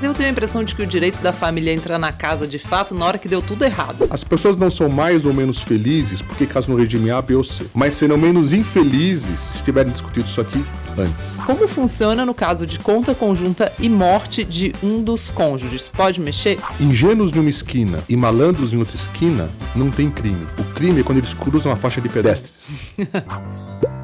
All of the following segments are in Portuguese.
Eu tenho a impressão de que o direito da família entra na casa de fato na hora que deu tudo errado. As pessoas não são mais ou menos felizes porque casam no regime A, B ou C, mas serão menos infelizes se tiverem discutido isso aqui antes. Como funciona no caso de conta conjunta e morte de um dos cônjuges? Pode mexer? Ingênuos numa esquina e malandros em outra esquina não tem crime. O crime é quando eles cruzam a faixa de pedestres.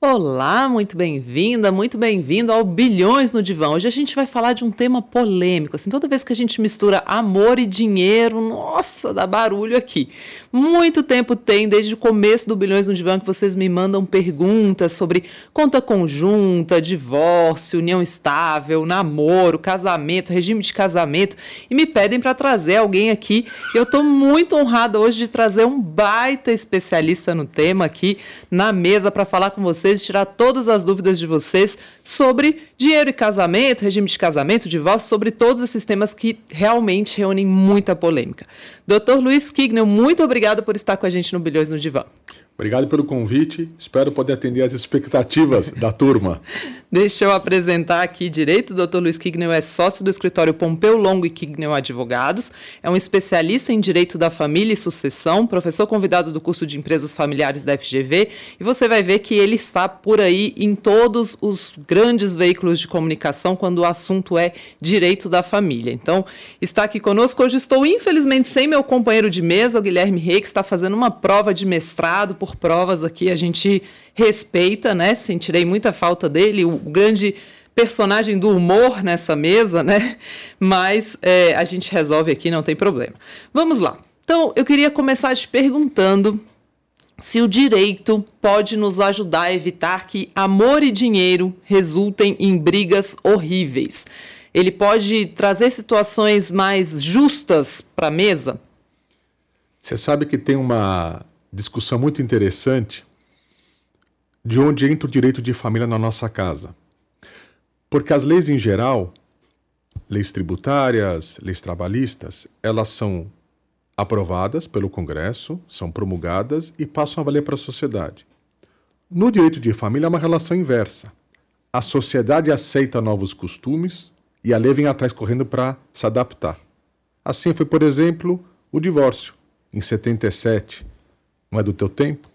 Olá, muito bem-vinda, muito bem-vindo ao Bilhões no Divã. Hoje a gente vai falar de um tema polêmico. Assim, toda vez que a gente mistura amor e dinheiro, nossa, dá barulho aqui. Muito tempo tem, desde o começo do Bilhões no Divã, que vocês me mandam perguntas sobre conta conjunta, divórcio, união estável, namoro, casamento, regime de casamento e me pedem para trazer alguém aqui. Eu estou muito honrada hoje de trazer um baita especialista no tema aqui na mesa para falar com vocês vocês, tirar todas as dúvidas de vocês sobre dinheiro e casamento, regime de casamento, divórcio, sobre todos esses temas que realmente reúnem muita polêmica. Dr. Luiz Kignel, muito obrigado por estar com a gente no Bilhões no Divã. Obrigado pelo convite. Espero poder atender as expectativas da turma. Deixa eu apresentar aqui direito. O Dr. Luiz Kignel é sócio do escritório Pompeu Longo e Kignel Advogados. É um especialista em direito da família e sucessão, professor convidado do curso de empresas familiares da FGV. E você vai ver que ele está por aí em todos os grandes veículos de comunicação quando o assunto é direito da família. Então, está aqui conosco. Hoje estou, infelizmente, sem meu companheiro de mesa, o Guilherme Rei, que está fazendo uma prova de mestrado por por provas aqui, a gente respeita, né? Sentirei muita falta dele, o grande personagem do humor nessa mesa, né? Mas é, a gente resolve aqui, não tem problema. Vamos lá. Então, eu queria começar te perguntando se o direito pode nos ajudar a evitar que amor e dinheiro resultem em brigas horríveis. Ele pode trazer situações mais justas para a mesa? Você sabe que tem uma discussão muito interessante de onde entra o direito de família na nossa casa. Porque as leis em geral, leis tributárias, leis trabalhistas, elas são aprovadas pelo Congresso, são promulgadas e passam a valer para a sociedade. No direito de família é uma relação inversa. A sociedade aceita novos costumes e a lei vem atrás correndo para se adaptar. Assim foi, por exemplo, o divórcio. Em 77, não é do teu tempo.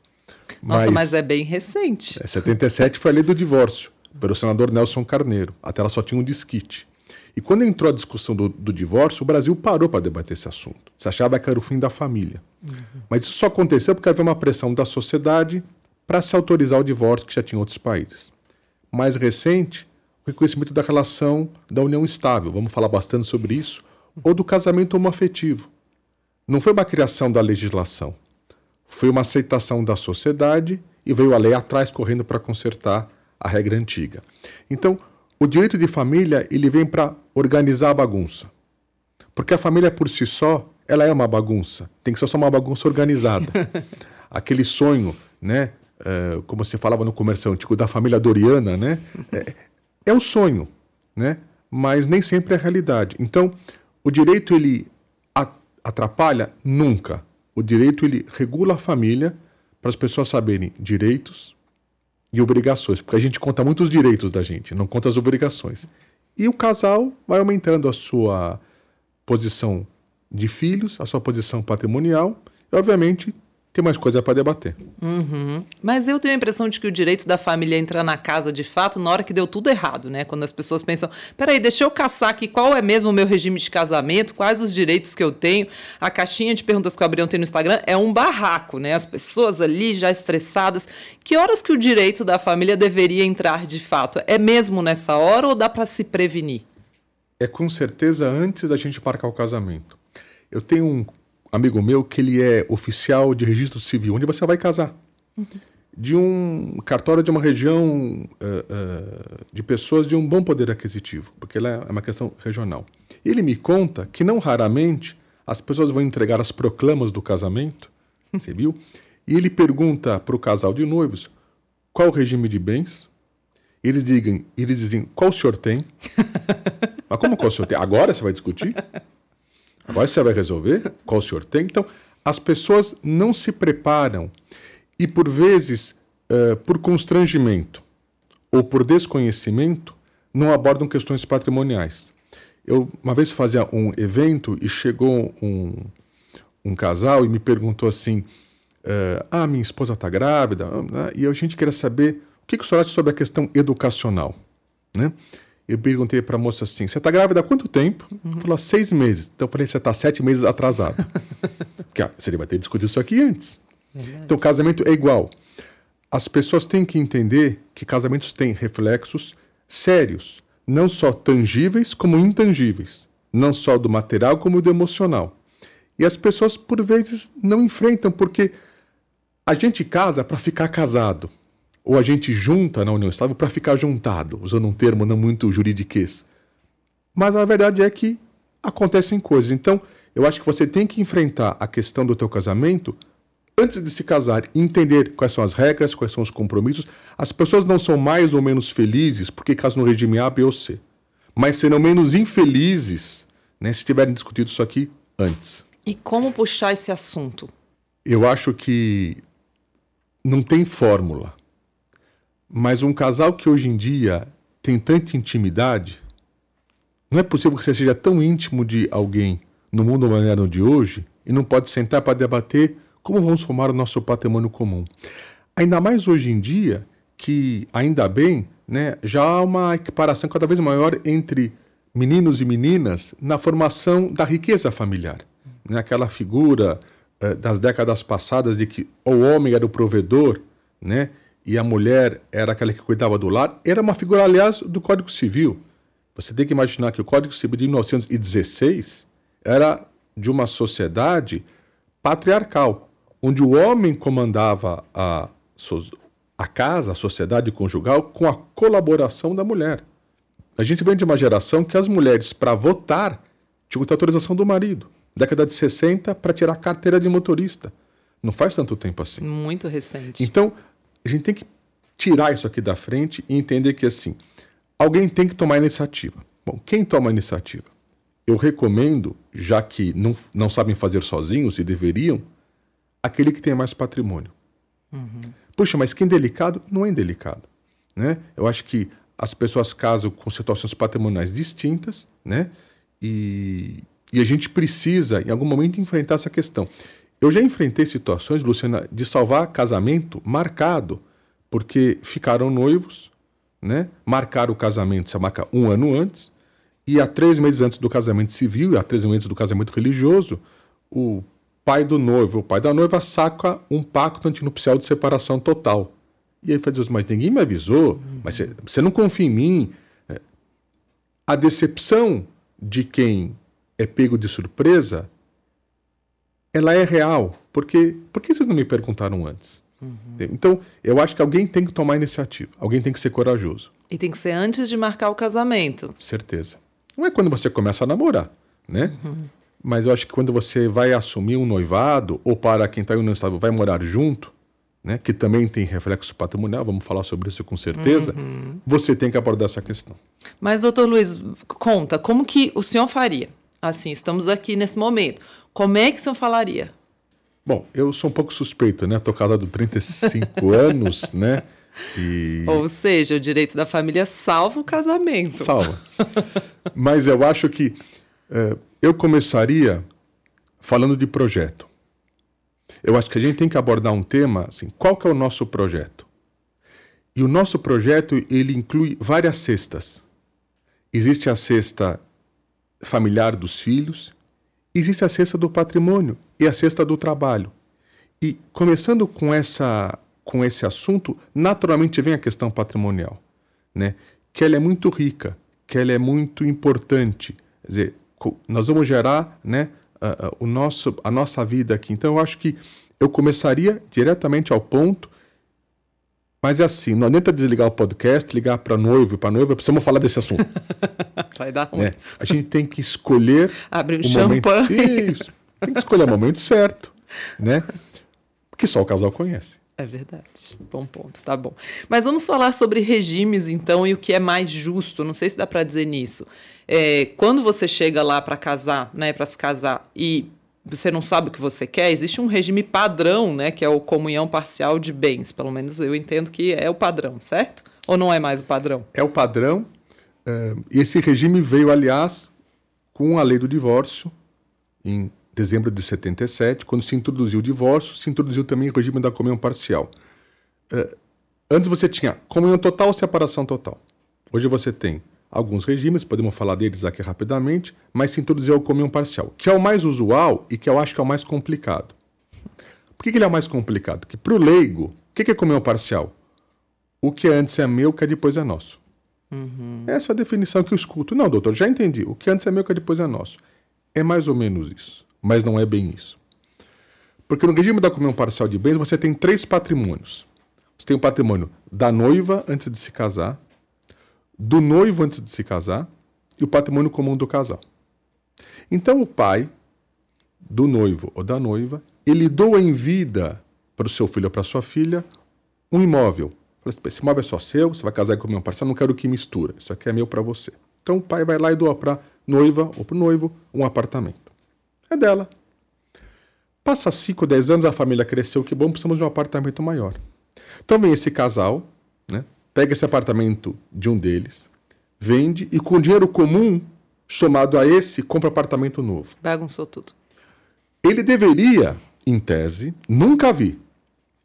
Nossa, mas, mas é bem recente. É, 77 foi a lei do divórcio, pelo senador Nelson Carneiro. Até ela só tinha um disquite. E quando entrou a discussão do, do divórcio, o Brasil parou para debater esse assunto. Se achava que era o fim da família. Uhum. Mas isso só aconteceu porque havia uma pressão da sociedade para se autorizar o divórcio que já tinha em outros países. Mais recente, o reconhecimento da relação da união estável, vamos falar bastante sobre isso, ou do casamento homoafetivo. Não foi uma criação da legislação, foi uma aceitação da sociedade e veio a lei atrás correndo para consertar a regra antiga. Então, o direito de família ele vem para organizar a bagunça. Porque a família por si só, ela é uma bagunça. Tem que ser só uma bagunça organizada. Aquele sonho, né? É, como você falava no comercial antigo, da família Doriana, né? É, é o sonho, né? Mas nem sempre é a realidade. Então, o direito ele atrapalha? Nunca. O direito ele regula a família para as pessoas saberem direitos e obrigações, porque a gente conta muitos direitos da gente, não conta as obrigações. E o casal vai aumentando a sua posição de filhos, a sua posição patrimonial, e obviamente tem mais coisa para debater. Uhum. Mas eu tenho a impressão de que o direito da família entra na casa de fato na hora que deu tudo errado, né? Quando as pessoas pensam, peraí, deixa eu caçar aqui qual é mesmo o meu regime de casamento, quais os direitos que eu tenho. A caixinha de perguntas que o Gabriel tem no Instagram é um barraco, né? As pessoas ali já estressadas. Que horas que o direito da família deveria entrar de fato? É mesmo nessa hora ou dá para se prevenir? É com certeza antes da gente marcar o casamento. Eu tenho um amigo meu que ele é oficial de registro civil, onde você vai casar. Uhum. De um cartório de uma região uh, uh, de pessoas de um bom poder aquisitivo, porque ela é uma questão regional. Ele me conta que não raramente as pessoas vão entregar as proclamas do casamento, você viu? E ele pergunta para o casal de noivos qual o regime de bens. Eles, digam, eles dizem qual o senhor tem. Mas como qual o senhor tem? Agora você vai discutir? Agora você vai resolver qual o senhor tem. Então, as pessoas não se preparam. e por vezes, uh, por constrangimento ou por desconhecimento, não abordam questões patrimoniais. Eu uma vez fazia um evento e chegou um, um casal e me perguntou assim: uh, Ah, minha esposa está grávida, né? e a gente queria saber o que, que o senhor acha sobre a questão educacional. Né? Eu perguntei para a moça assim: Você está grávida há quanto tempo? Uhum. Falou: Seis meses. Então eu falei: Você está sete meses atrasado. Porque você vai ter discutido isso aqui antes. Verdade. Então, casamento é igual. As pessoas têm que entender que casamentos têm reflexos sérios não só tangíveis como intangíveis, não só do material como do emocional. E as pessoas por vezes não enfrentam porque a gente casa para ficar casado, ou a gente junta na união estável para ficar juntado, usando um termo não muito juridiquês. Mas a verdade é que acontecem coisas. Então, eu acho que você tem que enfrentar a questão do teu casamento antes de se casar, entender quais são as regras, quais são os compromissos. As pessoas não são mais ou menos felizes porque casam no regime A, B ou C, mas serão menos infelizes né, se tiverem discutido isso aqui antes. E como puxar esse assunto? Eu acho que não tem fórmula, mas um casal que hoje em dia tem tanta intimidade, não é possível que você seja tão íntimo de alguém no mundo moderno de hoje e não pode sentar para debater como vamos formar o nosso patrimônio comum? Ainda mais hoje em dia, que ainda bem, né, já há uma equiparação cada vez maior entre meninos e meninas na formação da riqueza familiar. Né? Aquela figura eh, das décadas passadas de que o homem era o provedor, né? E a mulher era aquela que cuidava do lar, era uma figura, aliás, do Código Civil. Você tem que imaginar que o Código Civil de 1916 era de uma sociedade patriarcal onde o homem comandava a, a casa, a sociedade conjugal, com a colaboração da mulher. A gente vem de uma geração que as mulheres, para votar, tinham que ter autorização do marido. Década de 60, para tirar a carteira de motorista. Não faz tanto tempo assim. Muito recente. Então, a gente tem que tirar isso aqui da frente e entender que, assim, alguém tem que tomar iniciativa. Bom, quem toma iniciativa? Eu recomendo, já que não, não sabem fazer sozinhos e deveriam, aquele que tem mais patrimônio. Uhum. Puxa, mas quem é delicado não é indelicado. Né? Eu acho que as pessoas casam com situações patrimoniais distintas, né? E, e a gente precisa, em algum momento, enfrentar essa questão. Eu já enfrentei situações, Luciana, de salvar casamento marcado, porque ficaram noivos, né? marcaram o casamento, você marca um ano antes, e há três meses antes do casamento civil e há três meses antes do casamento religioso, o pai do noivo, o pai da noiva saca um pacto antinupcial de separação total. E aí fala, mas ninguém me avisou, mas você, você não confia em mim. É, a decepção de quem é pego de surpresa, ela é real. Porque, por que vocês não me perguntaram antes? Uhum. Então, eu acho que alguém tem que tomar iniciativa, alguém tem que ser corajoso. E tem que ser antes de marcar o casamento. Certeza. Não é quando você começa a namorar, né? Uhum. Mas eu acho que quando você vai assumir um noivado, ou para quem está em união estável vai morar junto, né, que também tem reflexo patrimonial, vamos falar sobre isso com certeza, uhum. você tem que abordar essa questão. Mas, doutor Luiz, conta, como que o senhor faria? Assim, estamos aqui nesse momento. Como é que o senhor falaria? Bom, eu sou um pouco suspeito, né? Estou casado há 35 anos, né? E... Ou seja, o direito da família salva o casamento. Salva. Mas eu acho que é, eu começaria falando de projeto. Eu acho que a gente tem que abordar um tema assim, qual que é o nosso projeto? E o nosso projeto, ele inclui várias cestas. Existe a cesta familiar dos filhos, existe a cesta do patrimônio e a cesta do trabalho. E começando com essa com esse assunto, naturalmente vem a questão patrimonial, né? Que ela é muito rica, que ela é muito importante. Quer dizer, nós vamos gerar né, a, a, o nosso, a nossa vida aqui. Então eu acho que eu começaria diretamente ao ponto, mas é assim, não adianta desligar o podcast, ligar para noivo e para noiva, precisamos falar desse assunto. Vai dar ruim. É, a gente tem que escolher Abre o, champanhe. Momento, isso, tem que escolher o momento certo, né? Porque só o casal conhece. É verdade. Bom ponto, tá bom. Mas vamos falar sobre regimes, então, e o que é mais justo. Não sei se dá para dizer nisso. É, quando você chega lá para casar, né, para se casar, e você não sabe o que você quer, existe um regime padrão, né, que é o comunhão parcial de bens. Pelo menos eu entendo que é o padrão, certo? Ou não é mais o padrão? É o padrão. Uh, esse regime veio, aliás, com a lei do divórcio, em dezembro de 77, quando se introduziu o divórcio, se introduziu também o regime da comunhão parcial. Uh, antes você tinha comunhão total ou separação total. Hoje você tem alguns regimes, podemos falar deles aqui rapidamente, mas se introduziu a comunhão parcial, que é o mais usual e que eu acho que é o mais complicado. Por que, que ele é o mais complicado? Porque para o leigo, o que, que é comunhão parcial? O que antes é meu, que depois é nosso. Uhum. Essa é a definição que eu escuto. Não, doutor, já entendi. O que antes é meu, que depois é nosso. É mais ou menos isso, mas não é bem isso. Porque no regime da comunhão parcial de bens, você tem três patrimônios. Você tem o patrimônio da noiva antes de se casar, do noivo antes de se casar e o patrimônio comum do casal. Então o pai do noivo ou da noiva, ele doa em vida para o seu filho ou para sua filha um imóvel. Assim, esse imóvel é só seu, você vai casar com o meu parceiro, não quero que mistura. Isso aqui é meu para você. Então o pai vai lá e doa para noiva ou para o noivo um apartamento. É dela. Passa 5, 10 anos, a família cresceu, que bom, precisamos de um apartamento maior. Então vem esse casal? Pega esse apartamento de um deles, vende e com dinheiro comum, somado a esse, compra apartamento novo. Bagunçou tudo. Ele deveria, em tese, nunca vi,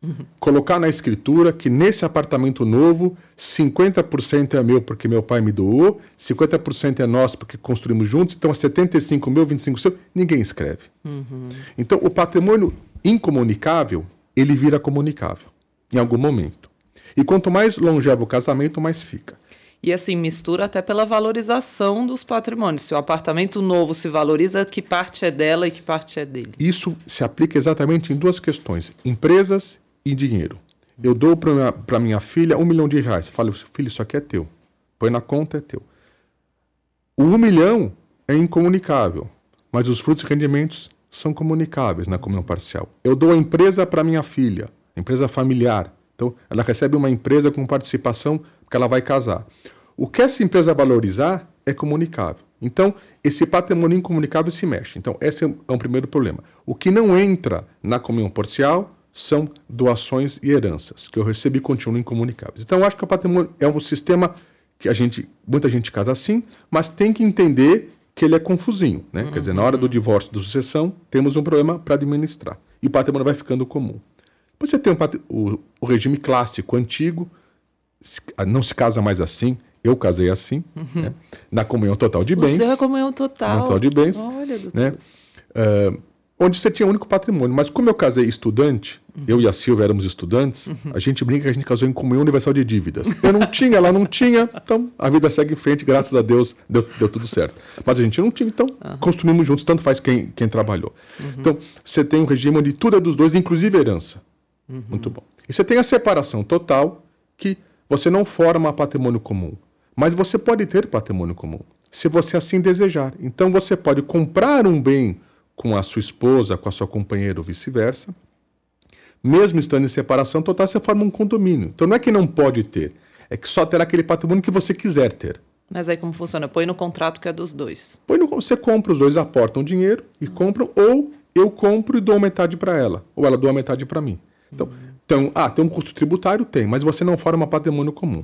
uhum. colocar na escritura que nesse apartamento novo, 50% é meu porque meu pai me doou, 50% é nosso porque construímos juntos, então é 75 meu, 25 seu, ninguém escreve. Uhum. Então o patrimônio incomunicável, ele vira comunicável em algum momento. E quanto mais longevo o casamento, mais fica. E assim, mistura até pela valorização dos patrimônios. Se o apartamento novo se valoriza, que parte é dela e que parte é dele? Isso se aplica exatamente em duas questões: empresas e dinheiro. Eu dou para minha, minha filha um milhão de reais. Falo, filho, isso aqui é teu. Põe na conta, é teu. O um milhão é incomunicável, mas os frutos e rendimentos são comunicáveis na comunhão parcial. Eu dou a empresa para minha filha, empresa familiar. Então, ela recebe uma empresa com participação porque ela vai casar. O que essa empresa valorizar é comunicável. Então, esse patrimônio incomunicável se mexe. Então, esse é um primeiro problema. O que não entra na comunhão parcial são doações e heranças, que eu recebi continuam incomunicáveis. Então, eu acho que o patrimônio é um sistema que a gente, muita gente casa assim, mas tem que entender que ele é confusinho. Né? Uhum. Quer dizer, na hora do divórcio, da sucessão, temos um problema para administrar. E o patrimônio vai ficando comum. Você tem o, o regime clássico, antigo, não se casa mais assim. Eu casei assim, uhum. né? na comunhão total de bens. Você é comunhão total. Total de bens. Olha, doutor. Né? Uh, onde você tinha único patrimônio. Mas como eu casei estudante, uhum. eu e a Silvia éramos estudantes, uhum. a gente brinca que a gente casou em comunhão universal de dívidas. Eu não tinha, ela não tinha, então a vida segue em frente, graças a Deus deu, deu tudo certo. Mas a gente não tinha, então construímos juntos, tanto faz quem, quem trabalhou. Uhum. Então você tem um regime onde tudo é dos dois, inclusive herança. Uhum. Muito bom. E você tem a separação total, que você não forma patrimônio comum. Mas você pode ter patrimônio comum, se você assim desejar. Então você pode comprar um bem com a sua esposa, com a sua companheira ou vice-versa. Mesmo estando em separação total, você forma um condomínio. Então não é que não pode ter, é que só terá aquele patrimônio que você quiser ter. Mas aí como funciona? Põe no contrato que é dos dois. Põe no, você compra, os dois aportam dinheiro e compram, ou eu compro e dou metade para ela, ou ela doa metade para mim. Então, então, ah, tem um custo tributário? Tem, mas você não forma patrimônio comum.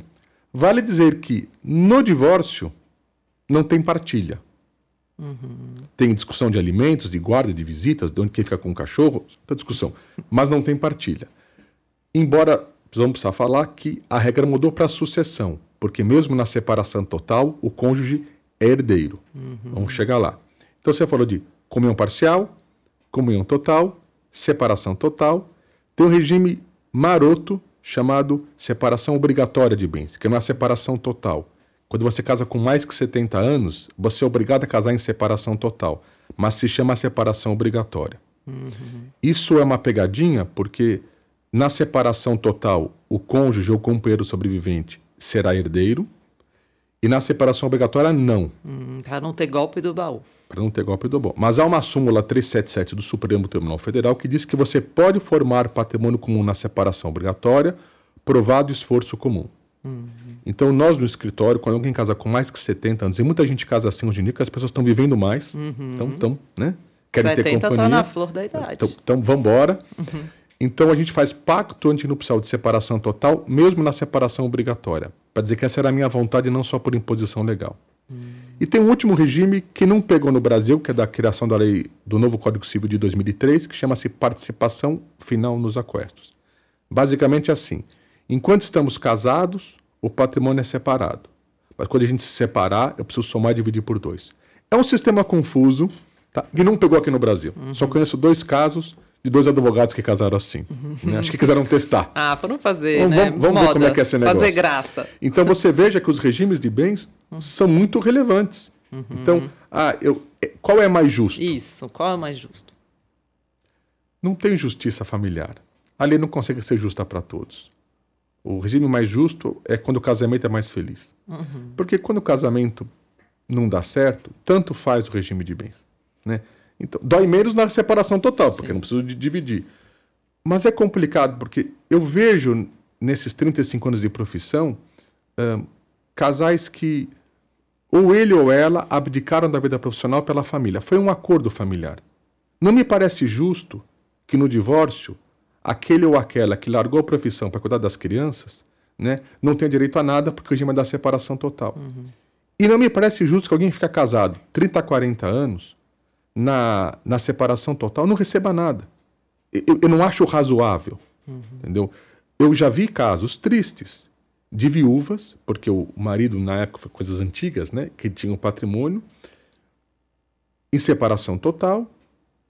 Vale dizer que no divórcio não tem partilha. Uhum. Tem discussão de alimentos, de guarda, de visitas, de onde quem fica com o cachorro, tá discussão. Mas não tem partilha. Embora precisamos precisar falar que a regra mudou para sucessão, porque mesmo na separação total, o cônjuge é herdeiro. Uhum. Vamos chegar lá. Então você falou de comunhão parcial, comunhão total, separação total tem um regime maroto chamado separação obrigatória de bens, que é a separação total. Quando você casa com mais que 70 anos, você é obrigado a casar em separação total, mas se chama separação obrigatória. Uhum. Isso é uma pegadinha porque na separação total o cônjuge ou companheiro sobrevivente será herdeiro e na separação obrigatória não. Hum, para não ter golpe do baú para não ter golpe do bom. Mas há uma súmula 377 do Supremo Tribunal Federal que diz que você pode formar patrimônio comum na separação obrigatória, provado esforço comum. Uhum. Então, nós no escritório, quando alguém casa com mais que 70 anos, e muita gente casa assim hoje em dia, que as pessoas estão vivendo mais, uhum. então né? querem 70 ter companhia. Tá na flor da idade. Então, então vamos embora. Uhum. Então a gente faz pacto antinupcial de separação total, mesmo na separação obrigatória, para dizer que essa era a minha vontade, não só por imposição legal. Hum. E tem um último regime que não pegou no Brasil, que é da criação da lei do novo Código Civil de 2003, que chama-se participação final nos aquestos. Basicamente é assim: enquanto estamos casados, o patrimônio é separado. Mas quando a gente se separar, eu preciso somar e dividir por dois. É um sistema confuso, tá? que não pegou aqui no Brasil. Uhum. Só conheço dois casos de dois advogados que casaram assim. Uhum. Né? Acho que quiseram testar. Ah, foram fazer, vamos, né? Vamos, vamos ver como é que é esse negócio. Fazer graça. Então você veja que os regimes de bens uhum. são muito relevantes. Uhum. Então, ah, eu, é, qual é mais justo? Isso, qual é mais justo? Não tem justiça familiar. A lei não consegue ser justa para todos. O regime mais justo é quando o casamento é mais feliz. Uhum. Porque quando o casamento não dá certo, tanto faz o regime de bens. Né? Então, dói menos na separação total, porque Sim. não preciso de dividir. Mas é complicado, porque eu vejo nesses 35 anos de profissão casais que ou ele ou ela abdicaram da vida profissional pela família. Foi um acordo familiar. Não me parece justo que no divórcio, aquele ou aquela que largou a profissão para cuidar das crianças né, não tenha direito a nada porque o regime é da separação total. Uhum. E não me parece justo que alguém fique casado 30, 40 anos na, na separação total não receba nada. Eu, eu não acho razoável. Uhum. Entendeu? Eu já vi casos tristes de viúvas, porque o marido, na época, foi coisas antigas, né? Que tinha um patrimônio, em separação total.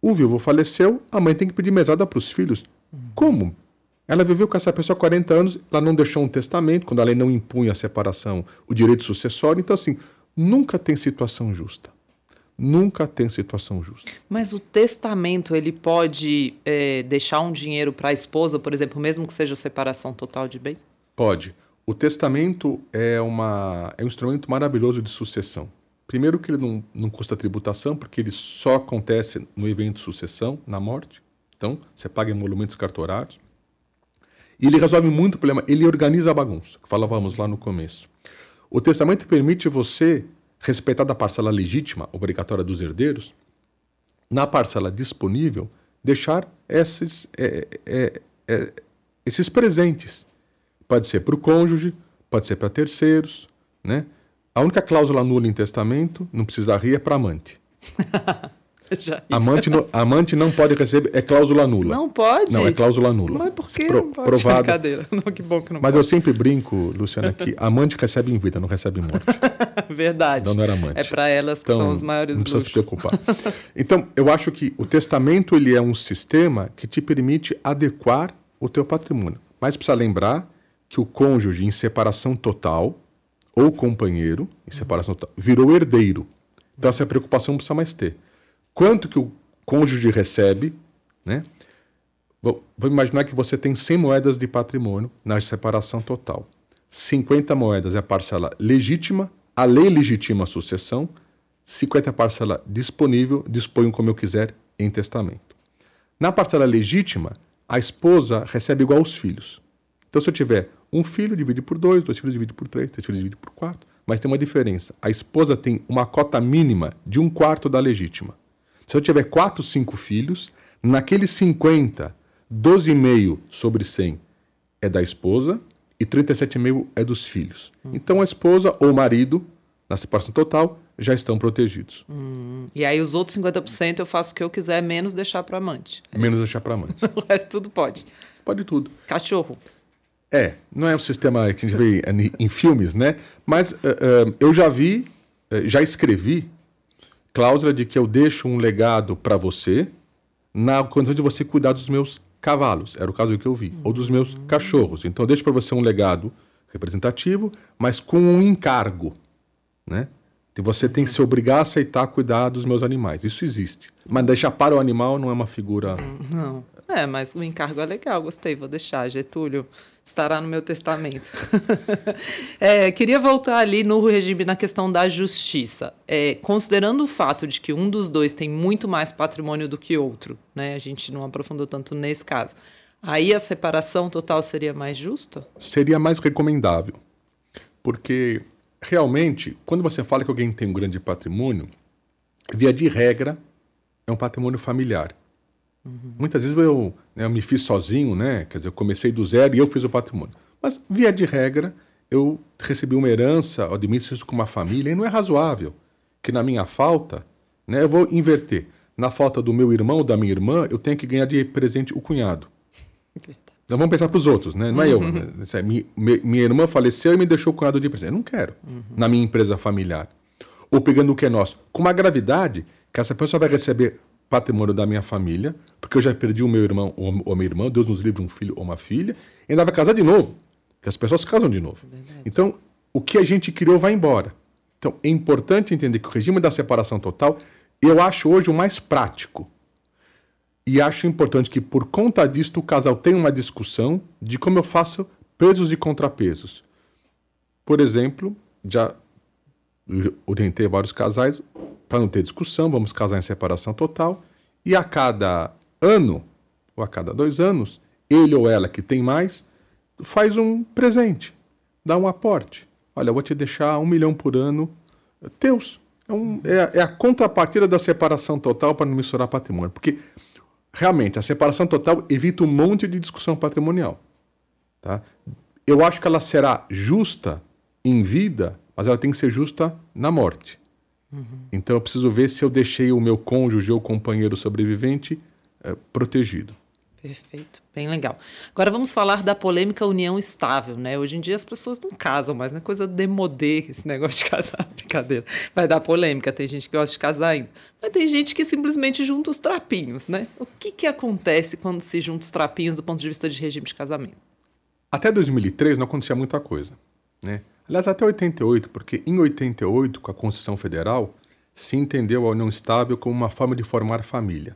O viúvo faleceu, a mãe tem que pedir mesada para os filhos. Uhum. Como? Ela viveu com essa pessoa há 40 anos, ela não deixou um testamento, quando a lei não impunha a separação, o direito sucessório. Então, assim, nunca tem situação justa nunca tem situação justa. Mas o testamento ele pode é, deixar um dinheiro para a esposa, por exemplo, mesmo que seja separação total de bens? Pode. O testamento é, uma, é um instrumento maravilhoso de sucessão. Primeiro que ele não, não custa tributação, porque ele só acontece no evento de sucessão, na morte. Então, você paga emolumentos cartorários. E ele resolve muito o problema. Ele organiza a bagunça, que falávamos lá no começo. O testamento permite você respeitada a parcela legítima, obrigatória dos herdeiros, na parcela disponível, deixar esses, é, é, é, esses presentes. Pode ser para o cônjuge, pode ser para terceiros. Né? A única cláusula nula em testamento, não precisa rir, é para amante. amante, no, amante não pode receber, é cláusula nula. Não pode? Não, é cláusula nula. Mas por que Pro, não pode? Provado. Brincadeira. Não, que bom que não Mas pode. eu sempre brinco, Luciana, que amante recebe em vida, não recebe em morte. Verdade. Não, não era amante. É para elas que então, são os maiores Não precisa luxos. se preocupar. Então, eu acho que o testamento ele é um sistema que te permite adequar o teu patrimônio. Mas precisa lembrar que o cônjuge em separação total, ou companheiro em separação total, virou herdeiro. Então, essa preocupação não precisa mais ter quanto que o cônjuge recebe, né? Vamos imaginar que você tem 100 moedas de patrimônio na separação total. 50 moedas é a parcela legítima, a lei legitima a sucessão, 50 é a parcela disponível, disponho como eu quiser em testamento. Na parcela legítima, a esposa recebe igual aos filhos. Então, se eu tiver um filho, divide por dois, dois filhos, divide por três, três filhos, divide por quatro. Mas tem uma diferença. A esposa tem uma cota mínima de um quarto da legítima. Se eu tiver 4, 5 filhos, naqueles 50, 12,5 sobre 100 é da esposa e 37,5 é dos filhos. Hum. Então a esposa ou o marido, na separação total, já estão protegidos. Hum. E aí os outros 50% eu faço o que eu quiser, menos deixar para amante. É menos deixar para amante. o resto tudo pode. Pode tudo. Cachorro. É, não é um sistema que a gente vê em filmes, né? Mas uh, uh, eu já vi, uh, já escrevi cláusula de que eu deixo um legado para você na condição de você cuidar dos meus cavalos, era o caso que eu vi, ou dos meus cachorros. Então eu deixo para você um legado representativo, mas com um encargo, né? Você tem que se obrigar a aceitar cuidar dos meus animais. Isso existe. Mas deixar para o animal não é uma figura. Não. É, mas o encargo é legal, gostei, vou deixar. Getúlio estará no meu testamento. é, queria voltar ali no regime na questão da justiça. É, considerando o fato de que um dos dois tem muito mais patrimônio do que outro, né? A gente não aprofundou tanto nesse caso. Aí a separação total seria mais justa? Seria mais recomendável. Porque realmente, quando você fala que alguém tem um grande patrimônio, via de regra, é um patrimônio familiar. Uhum. Muitas vezes eu, né, eu, me fiz sozinho, né? Quer dizer, eu comecei do zero e eu fiz o patrimônio. Mas, via de regra, eu recebi uma herança, eu administro isso com uma família, e não é razoável que na minha falta, né, eu vou inverter. Na falta do meu irmão ou da minha irmã, eu tenho que ganhar de presente o cunhado. Então vamos pensar para os outros, né? Não é uhum. eu. Né? É minha, minha, irmã faleceu e me deixou o cunhado de presente. Eu não quero. Uhum. Na minha empresa familiar. Ou pegando o que é nosso. Com uma gravidade, que essa pessoa vai receber patrimônio da minha família, porque eu já perdi o meu irmão ou, ou minha irmã, Deus nos livre um filho ou uma filha, e ainda vai casar de novo. Que as pessoas casam de novo. Verdade. Então, o que a gente criou vai embora. Então, é importante entender que o regime da separação total, eu acho hoje o mais prático. E acho importante que, por conta disto, o casal tenha uma discussão de como eu faço pesos e contrapesos. Por exemplo, já orientei vários casais para não ter discussão, vamos casar em separação total. E a cada ano, ou a cada dois anos, ele ou ela que tem mais, faz um presente, dá um aporte. Olha, eu vou te deixar um milhão por ano, teus. É, um, é, é a contrapartida da separação total para não misturar patrimônio. Porque realmente, a separação total evita um monte de discussão patrimonial. Tá? Eu acho que ela será justa em vida, mas ela tem que ser justa na morte. Uhum. Então eu preciso ver se eu deixei o meu cônjuge ou companheiro sobrevivente é, protegido. Perfeito, bem legal. Agora vamos falar da polêmica união estável, né? Hoje em dia as pessoas não casam mais, não é coisa demodê esse negócio de casar, brincadeira. Vai dar polêmica, tem gente que gosta de casar ainda. Mas tem gente que simplesmente junta os trapinhos, né? O que, que acontece quando se junta os trapinhos do ponto de vista de regime de casamento? Até 2003 não acontecia muita coisa, né? Aliás, até 88, porque em 88, com a Constituição Federal, se entendeu a união estável como uma forma de formar família.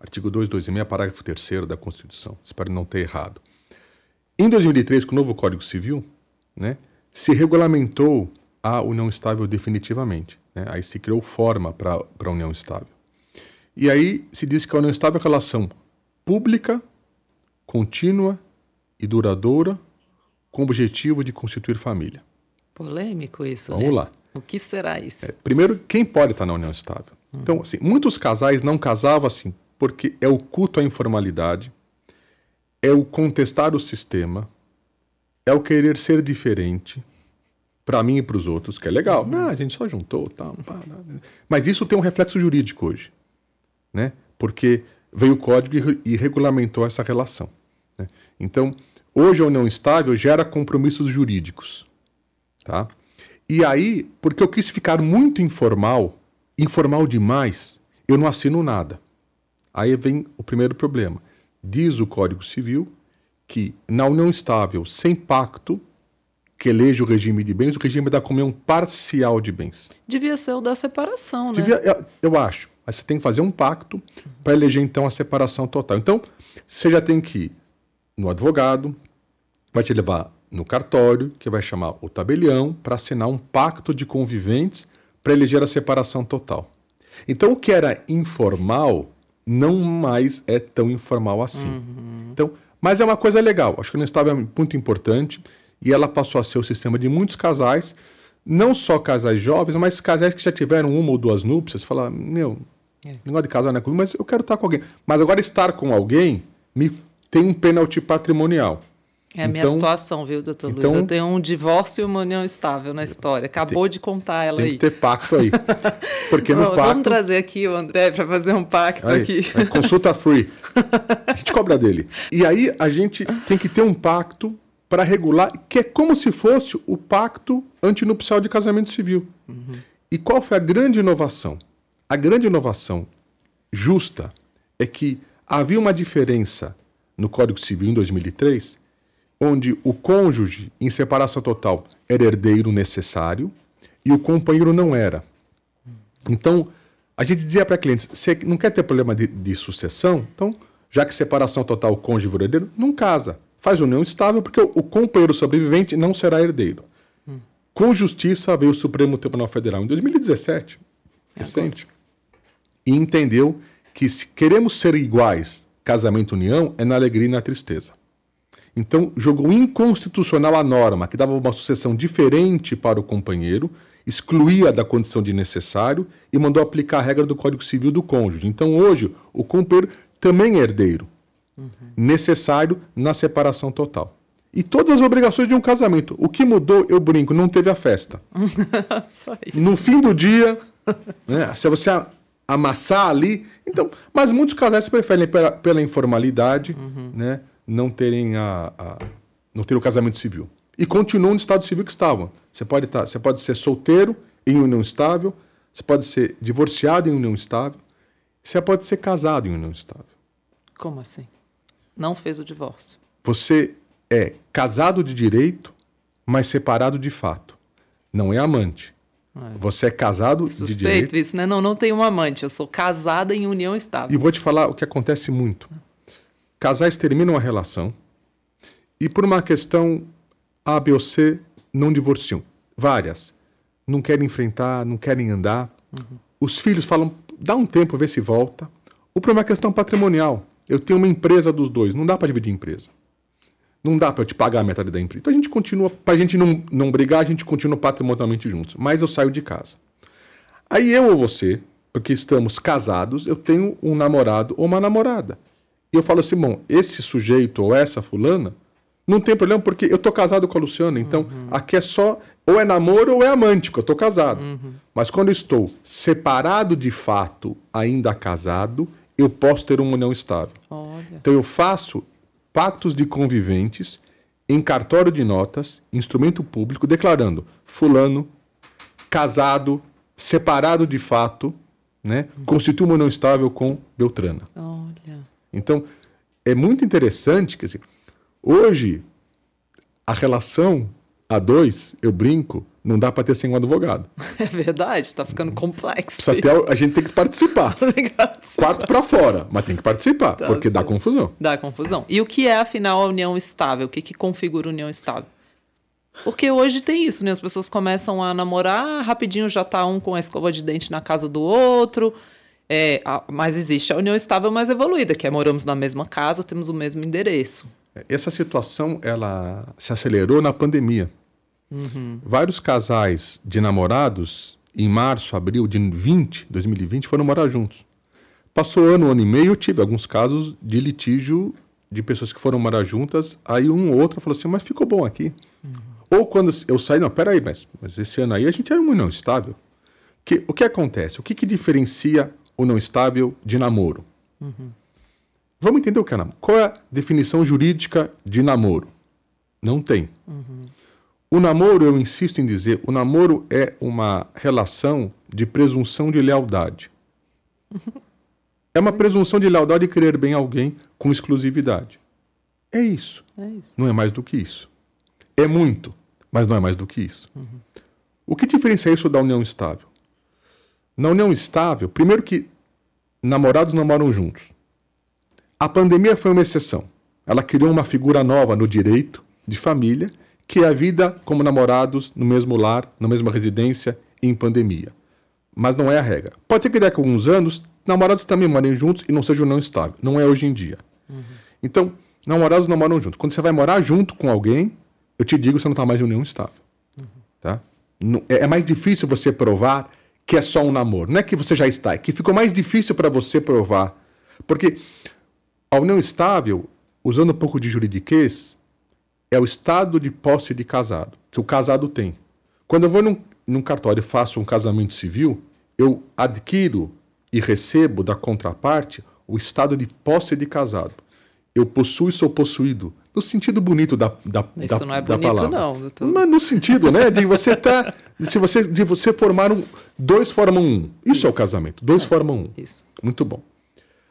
Artigo 226, parágrafo 3 da Constituição. Espero não ter errado. Em 2003, com o novo Código Civil, né, se regulamentou a união estável definitivamente. Né? Aí se criou forma para a união estável. E aí se diz que a união estável é uma relação pública, contínua e duradoura com o objetivo de constituir família. Polêmico isso, Vamos né? lá. O que será isso? É, primeiro, quem pode estar na união estável? Hum. Então, assim, muitos casais não casavam assim porque é o culto à informalidade, é o contestar o sistema, é o querer ser diferente para mim e para os outros, que é legal. Uhum. Não, a gente só juntou, tal. Mas isso tem um reflexo jurídico hoje, né? Porque veio o código e, e regulamentou essa relação. Né? Então, hoje a união estável gera compromissos jurídicos, tá? E aí, porque eu quis ficar muito informal, informal demais, eu não assino nada. Aí vem o primeiro problema. Diz o Código Civil que na união estável, sem pacto, que eleja o regime de bens, o regime da comunhão parcial de bens. Devia ser o da separação, né? Devia, eu, eu acho. Mas você tem que fazer um pacto para eleger então a separação total. Então, você já tem que ir no advogado, vai te levar no cartório, que vai chamar o tabelião, para assinar um pacto de conviventes para eleger a separação total. Então, o que era informal não mais é tão informal assim. Uhum. Então, mas é uma coisa legal. Acho que o Nestável é muito importante e ela passou a ser o sistema de muitos casais, não só casais jovens, mas casais que já tiveram uma ou duas núpcias. Falar, meu, é. negócio de casar não é comigo, mas eu quero estar com alguém. Mas agora estar com alguém me tem um pênalti patrimonial. É a minha então, situação, viu, doutor então, Luiz? Eu tenho um divórcio e uma união estável na história. Acabou tem, de contar ela tem aí. Tem que ter pacto aí. Porque no pacto... Vamos trazer aqui o André para fazer um pacto aí, aqui. Aí, consulta free. A gente cobra dele. E aí a gente tem que ter um pacto para regular, que é como se fosse o pacto antinupcial de casamento civil. Uhum. E qual foi a grande inovação? A grande inovação justa é que havia uma diferença no Código Civil em 2003 onde o cônjuge em separação total era herdeiro necessário e o companheiro não era. Então, a gente dizia para clientes: você não quer ter problema de, de, sucessão? Então, já que separação total cônjuge virou herdeiro, não casa. Faz união estável, porque o, o companheiro sobrevivente não será herdeiro. Hum. Com justiça veio o Supremo Tribunal Federal em 2017, é recente, e entendeu que se queremos ser iguais, casamento união é na alegria e na tristeza. Então, jogou inconstitucional a norma que dava uma sucessão diferente para o companheiro, excluía da condição de necessário e mandou aplicar a regra do Código Civil do cônjuge. Então, hoje, o companheiro também é herdeiro, uhum. necessário na separação total. E todas as obrigações de um casamento. O que mudou, eu brinco, não teve a festa. no fim do dia, né, se você amassar ali. Então, mas muitos casais preferem pela, pela informalidade, uhum. né? Não terem a, a, não ter o casamento civil. E continuam no estado civil que estavam. Você pode, estar, tá, você pode ser solteiro em união estável, você pode ser divorciado em união estável, você pode ser casado em união estável. Como assim? Não fez o divórcio. Você é casado de direito, mas separado de fato. Não é amante. É. Você é casado Suspeito de direito. Suspeito isso, né? Não, não tenho um amante. Eu sou casada em união estável. E vou te falar o que acontece muito casais terminam a relação e por uma questão A, B ou C não divorciam. Várias. Não querem enfrentar, não querem andar. Uhum. Os filhos falam, dá um tempo, vê se volta. Ou por uma questão patrimonial. Eu tenho uma empresa dos dois, não dá para dividir empresa. Não dá para eu te pagar a metade da empresa. Então a gente continua, para a gente não, não brigar, a gente continua patrimonialmente juntos. Mas eu saio de casa. Aí eu ou você, porque estamos casados, eu tenho um namorado ou uma namorada. E eu falo assim, bom, esse sujeito ou essa fulana, não tem problema porque eu tô casado com a Luciana, então uhum. aqui é só ou é namoro ou é amante, porque eu tô casado. Uhum. Mas quando eu estou separado de fato, ainda casado, eu posso ter uma união estável. Olha. Então eu faço pactos de conviventes em cartório de notas, instrumento público, declarando fulano casado, separado de fato, né, uhum. constitui uma união estável com Beltrana. Olha. Então, é muito interessante, quer dizer, hoje a relação a dois, eu brinco, não dá para ter sem um advogado. É verdade, está ficando complexo. Até a gente tem que participar. que. Quarto para fora, mas tem que participar, tá porque certo. dá confusão. Dá confusão. E o que é, afinal, a união estável? O que, que configura a união estável? Porque hoje tem isso, né? As pessoas começam a namorar, rapidinho já tá um com a escova de dente na casa do outro, é, mas existe a união estável mais evoluída, que é moramos na mesma casa, temos o mesmo endereço. Essa situação ela se acelerou na pandemia. Uhum. Vários casais de namorados, em março, abril de 20, 2020, foram morar juntos. Passou ano, ano e meio, eu tive alguns casos de litígio de pessoas que foram morar juntas, aí um ou outro falou assim, mas ficou bom aqui. Uhum. Ou quando eu saí, não, peraí, mas, mas esse ano aí a gente era uma união estável. Que, o que acontece? O que, que diferencia ou não estável de namoro. Uhum. Vamos entender o que é namoro. Qual é a definição jurídica de namoro? Não tem. Uhum. O namoro, eu insisto em dizer, o namoro é uma relação de presunção de lealdade. Uhum. É uma presunção de lealdade e querer bem alguém com exclusividade. É isso. é isso. Não é mais do que isso. É muito, mas não é mais do que isso. Uhum. O que diferencia isso da união estável? Na união estável, primeiro que namorados não moram juntos. A pandemia foi uma exceção. Ela criou uma figura nova no direito de família, que é a vida como namorados no mesmo lar, na mesma residência, em pandemia. Mas não é a regra. Pode ser que daqui a alguns anos, namorados também morem juntos e não sejam não estável. Não é hoje em dia. Uhum. Então, namorados não moram juntos. Quando você vai morar junto com alguém, eu te digo, você não está mais em união estável. Uhum. Tá? É, é mais difícil você provar que é só um namoro. Não é que você já está, é que ficou mais difícil para você provar. Porque a união estável, usando um pouco de juridiquês, é o estado de posse de casado, que o casado tem. Quando eu vou num, num cartório e faço um casamento civil, eu adquiro e recebo da contraparte o estado de posse de casado. Eu possuo e sou possuído no sentido bonito da, da, Isso da, não é bonito, palavra. não, doutor. Mas no sentido, né? De você tá. se você, de você formar um. Dois formam um. Isso, isso. é o casamento. Dois é. formam um. Isso. Muito bom.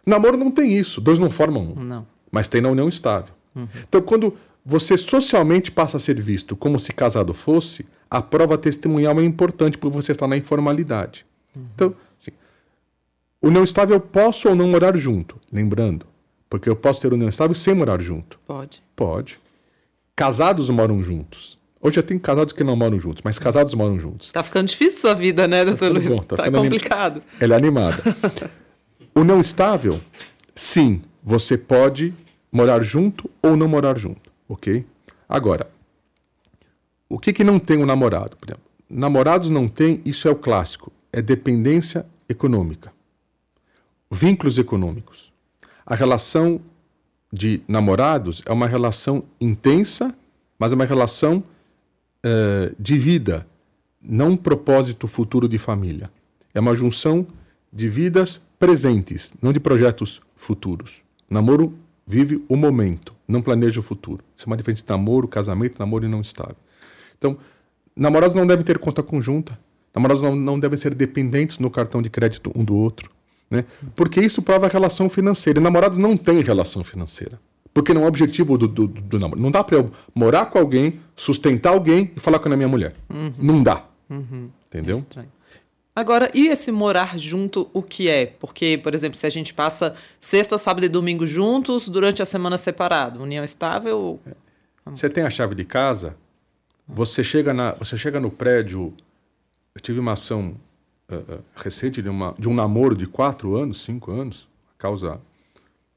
Namoro não tem isso. Dois não formam um. Não. Mas tem na união estável. Uhum. Então, quando você socialmente passa a ser visto como se casado fosse, a prova testemunhal é importante porque você está na informalidade. Uhum. Então, assim, união estável, posso ou não morar junto. Lembrando, porque eu posso ter união estável sem morar junto. Pode. Pode. Casados moram juntos. Hoje já tem casados que não moram juntos, mas casados moram juntos. Tá ficando difícil sua vida, né, doutor tá Luiz? Bom, tá, tá complicado. Anim... Ela é animada. união estável, sim, você pode morar junto ou não morar junto. Ok? Agora, o que, que não tem o um namorado? Por exemplo, namorados não tem, isso é o clássico, é dependência econômica. Vínculos econômicos. A relação de namorados é uma relação intensa, mas é uma relação uh, de vida, não um propósito futuro de família. É uma junção de vidas presentes, não de projetos futuros. Namoro vive o momento, não planeja o futuro. Isso é uma diferença entre namoro, casamento, namoro e não estável. Então, namorados não devem ter conta conjunta. Namorados não, não devem ser dependentes no cartão de crédito um do outro. Né? Porque isso prova relação financeira. E namorados não têm relação financeira. Porque não é o objetivo do, do, do namoro. Não dá para eu morar com alguém, sustentar alguém e falar com a minha mulher. Uhum. Não dá. Uhum. Entendeu? É Agora, e esse morar junto, o que é? Porque, por exemplo, se a gente passa sexta, sábado e domingo juntos, durante a semana separado, união estável. Você tem a chave de casa, você chega, na, você chega no prédio. Eu tive uma ação uh, recente de, uma, de um namoro de quatro anos, cinco anos, causa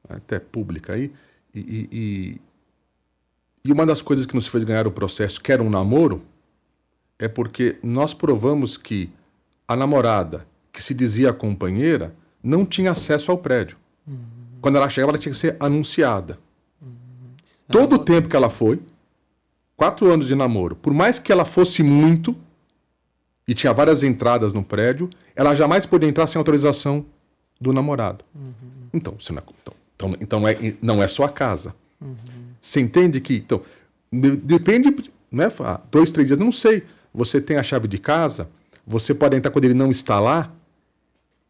até pública aí. E, e, e uma das coisas que nos fez ganhar o processo, que era um namoro, é porque nós provamos que a namorada, que se dizia companheira, não tinha acesso ao prédio. Uhum. Quando ela chegava, ela tinha que ser anunciada. Uhum. Todo o tempo que ela foi, quatro anos de namoro, por mais que ela fosse muito, e tinha várias entradas no prédio, ela jamais podia entrar sem autorização do namorado. Uhum. Então, não é, então, então, então é, não é sua casa. Uhum. Você entende que. Então, depende. Né, dois, três dias, não sei. Você tem a chave de casa, você pode entrar quando ele não está lá,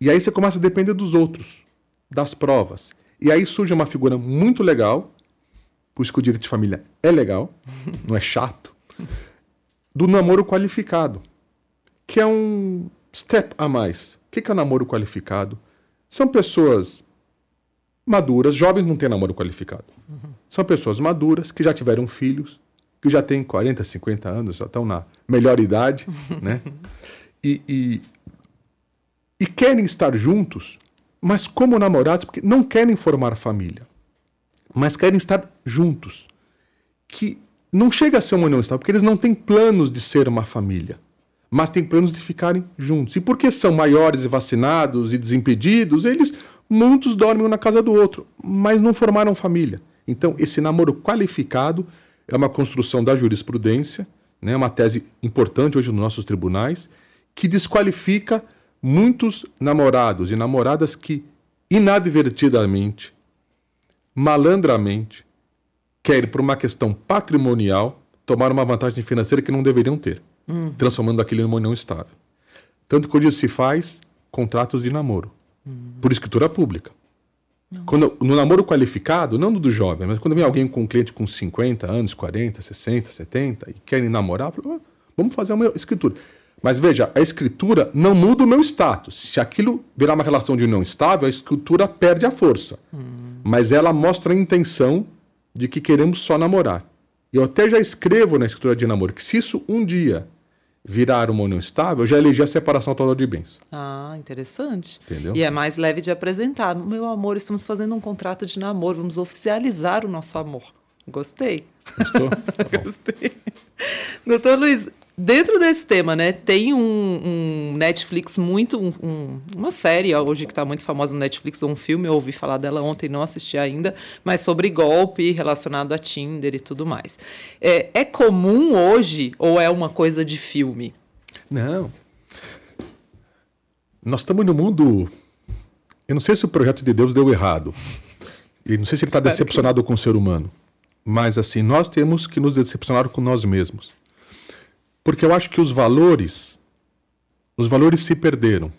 e aí você começa a depender dos outros, das provas. E aí surge uma figura muito legal, por isso que o direito de família é legal, não é chato, do namoro qualificado, que é um step a mais. O que é o namoro qualificado? São pessoas maduras, jovens não têm namoro qualificado. Uhum. São pessoas maduras que já tiveram filhos, que já têm 40, 50 anos, já estão na melhor idade, né? e, e, e querem estar juntos, mas como namorados, porque não querem formar família, mas querem estar juntos. Que não chega a ser uma união estável, porque eles não têm planos de ser uma família, mas têm planos de ficarem juntos. E porque são maiores e vacinados e desimpedidos, eles muitos dormem um na casa do outro, mas não formaram família. Então, esse namoro qualificado é uma construção da jurisprudência, né, uma tese importante hoje nos nossos tribunais, que desqualifica muitos namorados e namoradas que inadvertidamente, malandramente, querem, por uma questão patrimonial, tomar uma vantagem financeira que não deveriam ter, uhum. transformando aquilo em uma união estável. Tanto que hoje se faz contratos de namoro, por escritura pública. Quando, no namoro qualificado, não do jovem, mas quando vem alguém com um cliente com 50 anos, 40, 60, 70 e querem namorar, falo, ah, vamos fazer uma escritura. Mas veja, a escritura não muda o meu status. Se aquilo virar uma relação de união estável, a escritura perde a força. Hum. Mas ela mostra a intenção de que queremos só namorar. Eu até já escrevo na escritura de namoro que se isso um dia virar uma união estável, eu já elegi a separação total de bens. Ah, interessante. Entendeu? E é mais leve de apresentar. Meu amor, estamos fazendo um contrato de namoro, vamos oficializar o nosso amor. Gostei. Gostou? Gostei. Doutor Luiz, Dentro desse tema, né, tem um, um Netflix muito. Um, uma série hoje que está muito famosa no Netflix, um filme, eu ouvi falar dela ontem, não assisti ainda, mas sobre golpe relacionado a Tinder e tudo mais. É, é comum hoje ou é uma coisa de filme? Não. Nós estamos no mundo. Eu não sei se o projeto de Deus deu errado. E não sei se ele está decepcionado que... com o ser humano. Mas assim, nós temos que nos decepcionar com nós mesmos. Porque eu acho que os valores, os valores se perderam.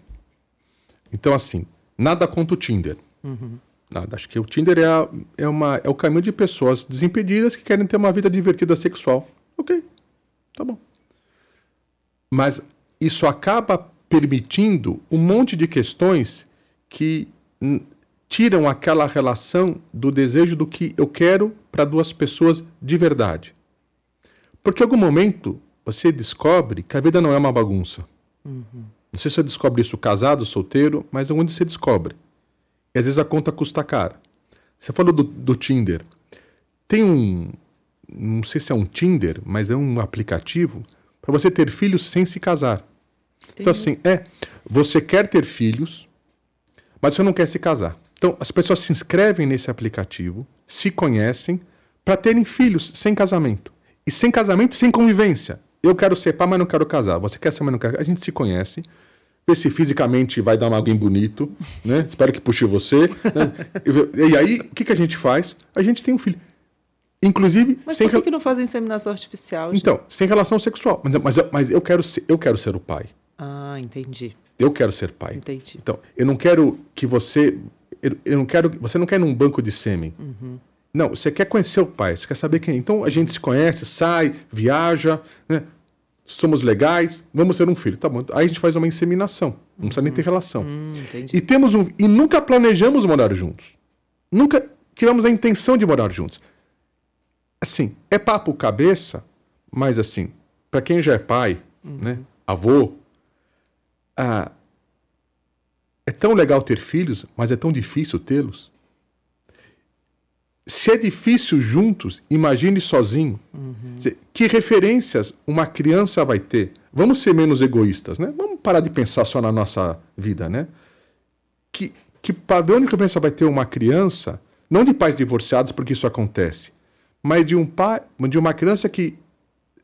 Então, assim, nada contra o Tinder. Uhum. Nada. Acho que o Tinder é, a, é, uma, é o caminho de pessoas desimpedidas que querem ter uma vida divertida sexual. Ok, tá bom. Mas isso acaba permitindo um monte de questões que tiram aquela relação do desejo do que eu quero para duas pessoas de verdade. Porque em algum momento você descobre que a vida não é uma bagunça. Uhum. Não sei se você descobre isso casado, solteiro, mas é onde você descobre. E às vezes a conta custa cara. Você falou do, do Tinder. Tem um. não sei se é um Tinder, mas é um aplicativo para você ter filhos sem se casar. Entendi. Então, assim, é, você quer ter filhos, mas você não quer se casar. Então, as pessoas se inscrevem nesse aplicativo, se conhecem, para terem filhos sem casamento. E sem casamento, sem convivência. Eu quero ser pai, mas não quero casar. Você quer ser, mas não quer A gente se conhece, vê se fisicamente vai dar alguém bonito, né? Espero que puxe você. Né? E aí, o que, que a gente faz? A gente tem um filho. Inclusive. Mas sem por que, que não fazem inseminação artificial? Então, sem relação sexual. Mas, mas, mas, eu, quero ser, eu quero ser o pai. Ah, entendi. Eu quero ser pai. Entendi. Então, eu não quero que você. Eu, eu não quero. Você não quer ir num banco de sêmen. Uhum. Não, você quer conhecer o pai, você quer saber quem. É. Então a gente se conhece, sai, viaja, né? somos legais, vamos ter um filho. Tá bom. Aí a gente faz uma inseminação. Não precisa nem ter relação. Hum, e temos um. E nunca planejamos morar juntos. Nunca tivemos a intenção de morar juntos assim, é papo cabeça, mas assim, para quem já é pai, uhum. né, avô, ah, é tão legal ter filhos, mas é tão difícil tê-los. Se é difícil juntos, imagine sozinho. Uhum. Que referências uma criança vai ter? Vamos ser menos egoístas, né? Vamos parar de pensar só na nossa vida, né? Que, que padrão de referência vai ter uma criança, não de pais divorciados, porque isso acontece, mas de um pai, de uma criança que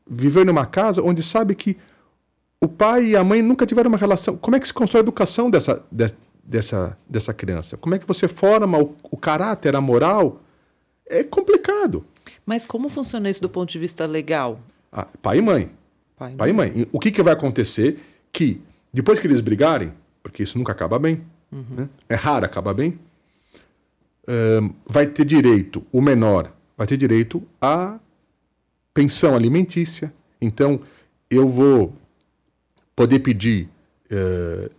viveu numa casa onde sabe que o pai e a mãe nunca tiveram uma relação. Como é que se constrói a educação dessa, de, dessa, dessa criança? Como é que você forma o, o caráter, a moral? É complicado. Mas como funciona isso do ponto de vista legal? Ah, pai e mãe. Pai, pai e mãe. mãe. O que, que vai acontecer? Que depois que eles brigarem, porque isso nunca acaba bem, uhum. né? é raro acabar bem, vai ter direito o menor vai ter direito à pensão alimentícia. Então, eu vou poder pedir uh,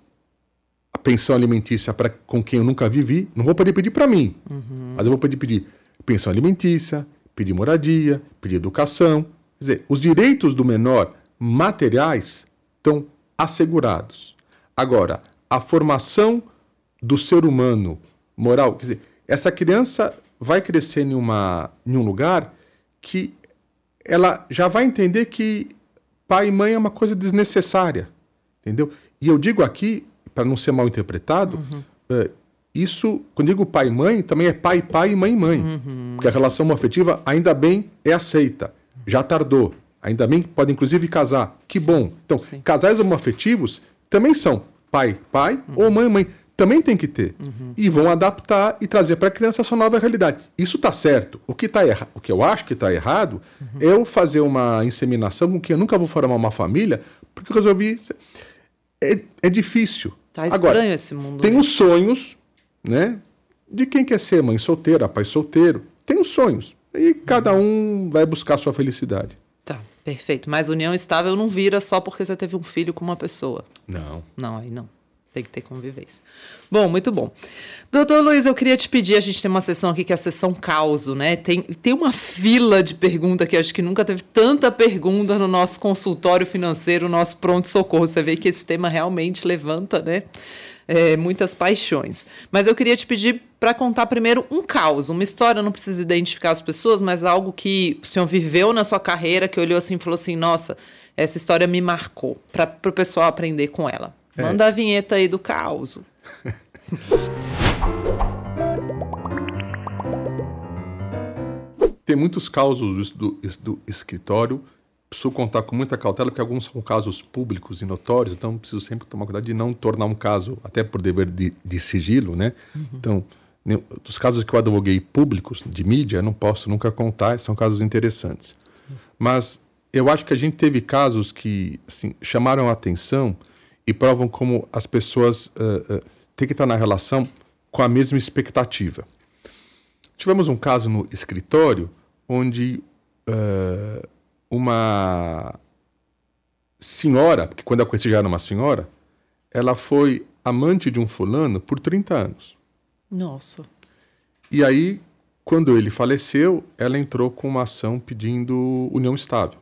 a pensão alimentícia para com quem eu nunca vivi. Não vou poder pedir para mim, uhum. mas eu vou poder pedir pensão alimentícia, pedir moradia, pedir educação. Quer dizer, os direitos do menor materiais estão assegurados. Agora, a formação do ser humano moral, quer dizer, essa criança vai crescer em, uma, em um lugar que ela já vai entender que pai e mãe é uma coisa desnecessária, entendeu? E eu digo aqui, para não ser mal interpretado, uhum. Isso, quando digo pai e mãe, também é pai, pai e mãe, mãe. Uhum. Porque a relação afetiva, ainda bem, é aceita. Já tardou. Ainda bem que pode, inclusive, casar. Que Sim. bom. Então, Sim. casais homoafetivos também são pai, pai uhum. ou mãe, mãe também tem que ter. Uhum. E vão adaptar e trazer para a criança essa nova realidade. Isso está certo. O que, tá erra... o que eu acho que está errado é eu fazer uma inseminação com que eu nunca vou formar uma família, porque eu resolvi. É, é difícil. Tá estranho Agora, esse mundo. Tem né? os sonhos, né? De quem quer ser mãe solteira, pai solteiro. Tem os sonhos. E cada um vai buscar a sua felicidade. Tá, perfeito. Mas união estável não vira só porque você teve um filho com uma pessoa. Não. Não, aí não. Tem que ter convivência. Bom, muito bom. Doutor Luiz, eu queria te pedir, a gente tem uma sessão aqui que é a sessão causo, né? Tem, tem uma fila de pergunta que acho que nunca teve tanta pergunta no nosso consultório financeiro, nosso pronto-socorro. Você vê que esse tema realmente levanta, né? É, muitas paixões. Mas eu queria te pedir para contar primeiro um caos, uma história, não precisa identificar as pessoas, mas algo que o senhor viveu na sua carreira, que olhou assim e falou assim: nossa, essa história me marcou, para o pessoal aprender com ela. É. Manda a vinheta aí do caos. Tem muitos causos do, do, do, escritório. Preciso contar com muita cautela, porque alguns são casos públicos e notórios, então preciso sempre tomar cuidado de não tornar um caso, até por dever de, de sigilo, né? Uhum. Então, dos casos que eu advoguei públicos, de mídia, não posso nunca contar, são casos interessantes. Mas eu acho que a gente teve casos que assim, chamaram a atenção e provam como as pessoas uh, uh, têm que estar na relação com a mesma expectativa. Tivemos um caso no escritório onde uh, uma senhora, porque quando eu conheci já era uma senhora, ela foi amante de um fulano por 30 anos. Nossa. E aí, quando ele faleceu, ela entrou com uma ação pedindo união estável.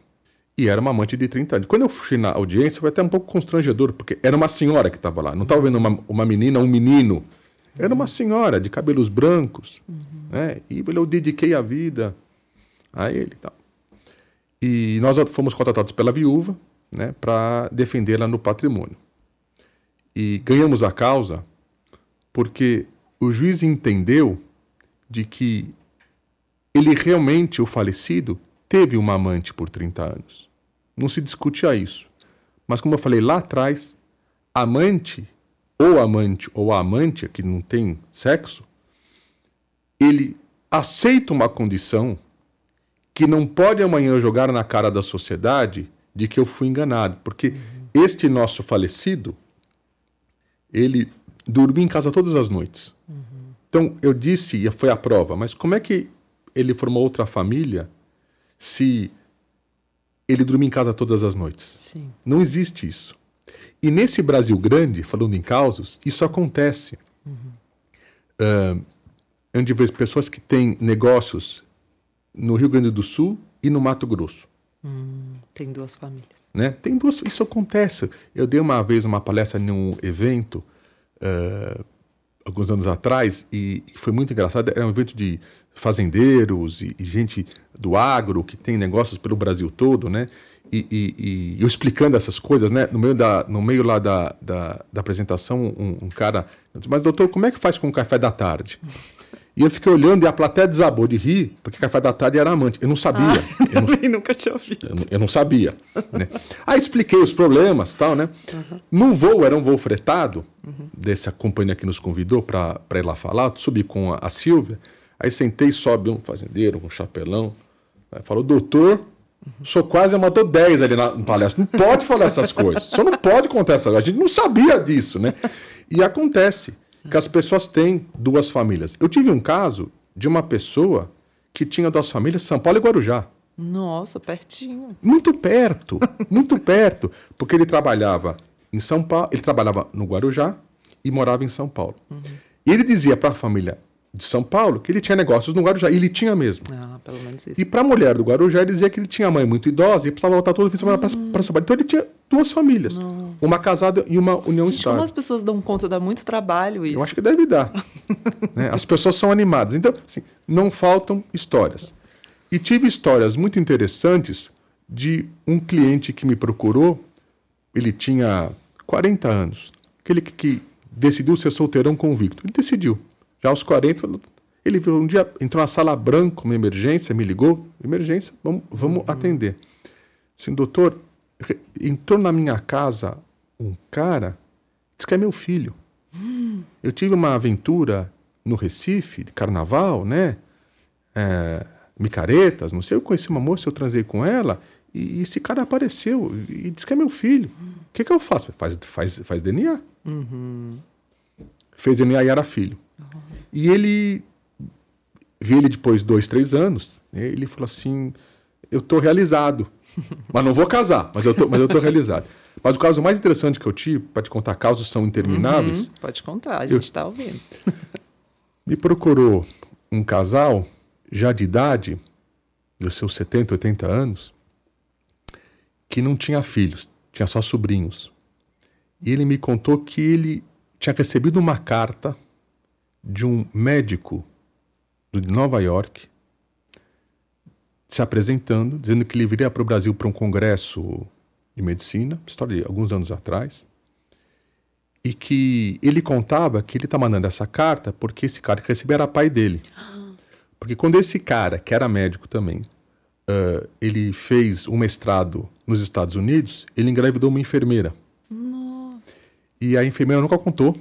E era uma amante de 30 anos. Quando eu fui na audiência, foi até um pouco constrangedor, porque era uma senhora que estava lá. Não estava vendo uma, uma menina, um menino. Era uma senhora de cabelos brancos. Uhum. Né? E eu dediquei a vida a ele. Tal. E nós fomos contratados pela viúva né, para defendê-la no patrimônio. E ganhamos a causa porque o juiz entendeu de que ele realmente, o falecido, teve uma amante por 30 anos. Não se discutia isso. Mas, como eu falei lá atrás, amante, ou amante ou amante, que não tem sexo, ele aceita uma condição que não pode amanhã jogar na cara da sociedade de que eu fui enganado. Porque uhum. este nosso falecido, ele dormia em casa todas as noites. Uhum. Então, eu disse, e foi a prova, mas como é que ele formou outra família se ele dormia em casa todas as noites? Sim. Não existe isso. E nesse Brasil grande, falando em causos, isso acontece. Uhum. Uh, onde vejo pessoas que têm negócios no Rio Grande do Sul e no Mato Grosso. Hum, tem duas famílias. Né? Tem duas, isso acontece. Eu dei uma vez uma palestra em um evento, uh, alguns anos atrás, e, e, foi muito engraçado. Era um evento de fazendeiros e, e, gente do agro que tem negócios pelo Brasil todo, né? E, e, eu explicando essas coisas, né? No meio, da, no meio lá da, da, da apresentação, um, um cara disse, mas doutor, como é que faz com o café da tarde? E eu fiquei olhando e a plateia desabou de rir, porque café da tarde era amante. Eu não sabia. Ah, eu não, nunca tinha ouvido. Eu, eu não sabia. Né? Aí expliquei os problemas tal, né? Uhum. Num voo, era um voo fretado, uhum. dessa companhia que nos convidou para ir lá falar. Subi com a, a Silvia. Aí sentei, sobe um fazendeiro, um chapelão. Falou, doutor, sou quase matou 10 ali na, na palestra. Não pode falar essas coisas. Só não pode contar essas coisas. A gente não sabia disso, né? E acontece que as pessoas têm duas famílias. Eu tive um caso de uma pessoa que tinha duas famílias, São Paulo e Guarujá. Nossa, pertinho. Muito perto, muito perto, porque ele trabalhava em São Paulo, ele trabalhava no Guarujá e morava em São Paulo. Uhum. E ele dizia para a família de São Paulo que ele tinha negócios no Guarujá. E ele tinha mesmo. Ah, pelo menos isso. E para a mulher do Guarujá, ele dizia que ele tinha mãe muito idosa e precisava voltar todo fim de semana hum. para São Paulo. Então ele tinha duas famílias. Nossa. Uma casada e uma união Gente, estável. Como as pessoas dão conta, dá muito trabalho isso. Eu acho que deve dar. né? As pessoas são animadas. Então, assim, não faltam histórias. E tive histórias muito interessantes de um cliente que me procurou. Ele tinha 40 anos. Aquele que, que decidiu ser solteirão convicto. Ele decidiu. Já aos 40, ele um dia entrou na sala branca, uma emergência, me ligou, emergência, vamos, vamos uhum. atender. Assim, doutor, entrou na minha casa um cara, disse que é meu filho. Eu tive uma aventura no Recife, de carnaval, né? É, micaretas, não sei, eu conheci uma moça, eu transei com ela, e esse cara apareceu e disse que é meu filho. O que, que eu faço? Faz, faz, faz DNA. Uhum. Fez DNA e era filho. Uhum. E ele vi ele depois de dois, três anos. Né, ele falou assim: Eu estou realizado, mas não vou casar, mas eu tô, mas eu tô realizado. Mas o caso mais interessante que eu tive, para te contar, casos são intermináveis. Uhum, pode contar, a gente está ouvindo. me procurou um casal já de idade, dos seus 70, 80 anos, que não tinha filhos, tinha só sobrinhos. E ele me contou que ele tinha recebido uma carta de um médico de Nova York se apresentando, dizendo que ele viria para o Brasil para um congresso de medicina, história de alguns anos atrás, e que ele contava que ele está mandando essa carta porque esse cara que recebeu era pai dele. Porque quando esse cara, que era médico também, uh, ele fez um mestrado nos Estados Unidos, ele engravidou uma enfermeira. Nossa. E a enfermeira nunca contou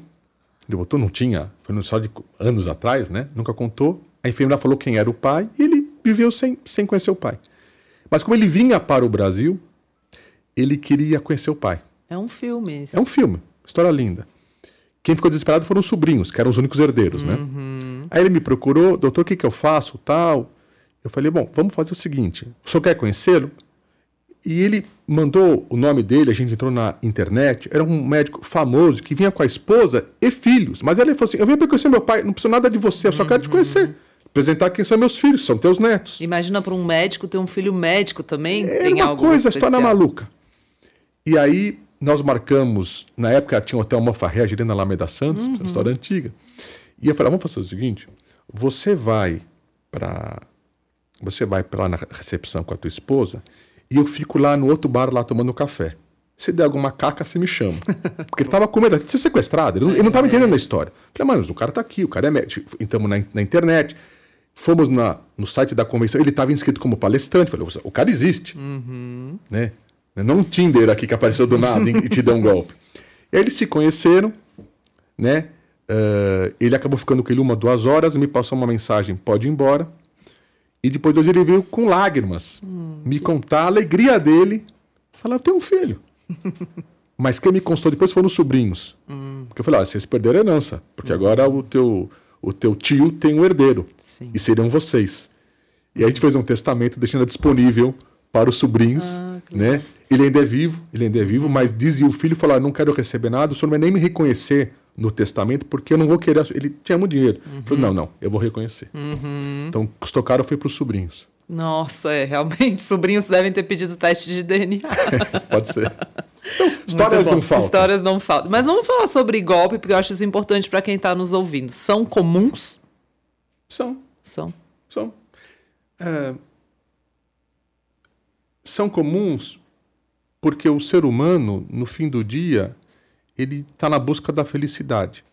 ele botou, não tinha, foi só de anos atrás, né? Nunca contou. A enfermeira falou quem era o pai e ele viveu sem, sem conhecer o pai. Mas como ele vinha para o Brasil, ele queria conhecer o pai. É um filme isso. É um filme, história linda. Quem ficou desesperado foram os sobrinhos, que eram os únicos herdeiros, né? uhum. né? Aí ele me procurou, doutor, o que, que eu faço, tal. Eu falei, bom, vamos fazer o seguinte, o senhor quer conhecê-lo? E ele mandou o nome dele, a gente entrou na internet, era um médico famoso que vinha com a esposa e filhos. Mas ele falou assim: Eu venho para conhecer meu pai, não preciso nada de você, eu só quero te conhecer. Apresentar quem são meus filhos, são teus netos. Imagina para um médico ter um filho médico também. É tem uma coisa, história maluca. E aí nós marcamos, na época tinha o Hotel Mofarré, ali na Alameda Santos, uhum. história antiga. E eu falei: Vamos fazer o seguinte: você vai para. Você vai lá na recepção com a tua esposa e eu fico lá no outro bar lá tomando café. Se der alguma caca, você me chama. Porque ele tava com medo de ser sequestrado. Ele não, tava entendendo a história. Falei, mano, o cara tá aqui, o cara é médico. Entramos na, na internet, fomos na, no site da convenção, ele estava inscrito como palestrante. Falei, o cara existe. Uhum. Né? Não um Tinder aqui que apareceu do nada e te deu um golpe. E aí eles se conheceram, né? Uh, ele acabou ficando com ele uma, duas horas, me passou uma mensagem, pode ir embora. E depois ele veio com lágrimas hum, me contar a alegria dele. Falar, eu tenho um filho. Mas quem me constou depois foram os sobrinhos. Hum. Porque eu falei, ah, vocês perderam a herança. Porque hum. agora o teu, o teu tio tem um herdeiro. Sim. E seriam vocês. E aí a gente fez um testamento deixando disponível para os sobrinhos, ah, né? Ele ainda é vivo, ele ainda é vivo, mas dizia o filho, falou, ah, não quero receber nada, o senhor não vai nem me reconhecer no testamento, porque eu não vou querer. Ele tinha muito dinheiro. Uhum. Falei, não, não, eu vou reconhecer. Uhum. Então, custou caro foi para os sobrinhos. Nossa, é, realmente, sobrinhos devem ter pedido teste de DNA. Pode ser. Então, histórias não faltam. Histórias não faltam. Mas vamos falar sobre golpe, porque eu acho isso importante para quem está nos ouvindo. São comuns? São. São. São. É... São comuns porque o ser humano, no fim do dia, ele está na busca da felicidade.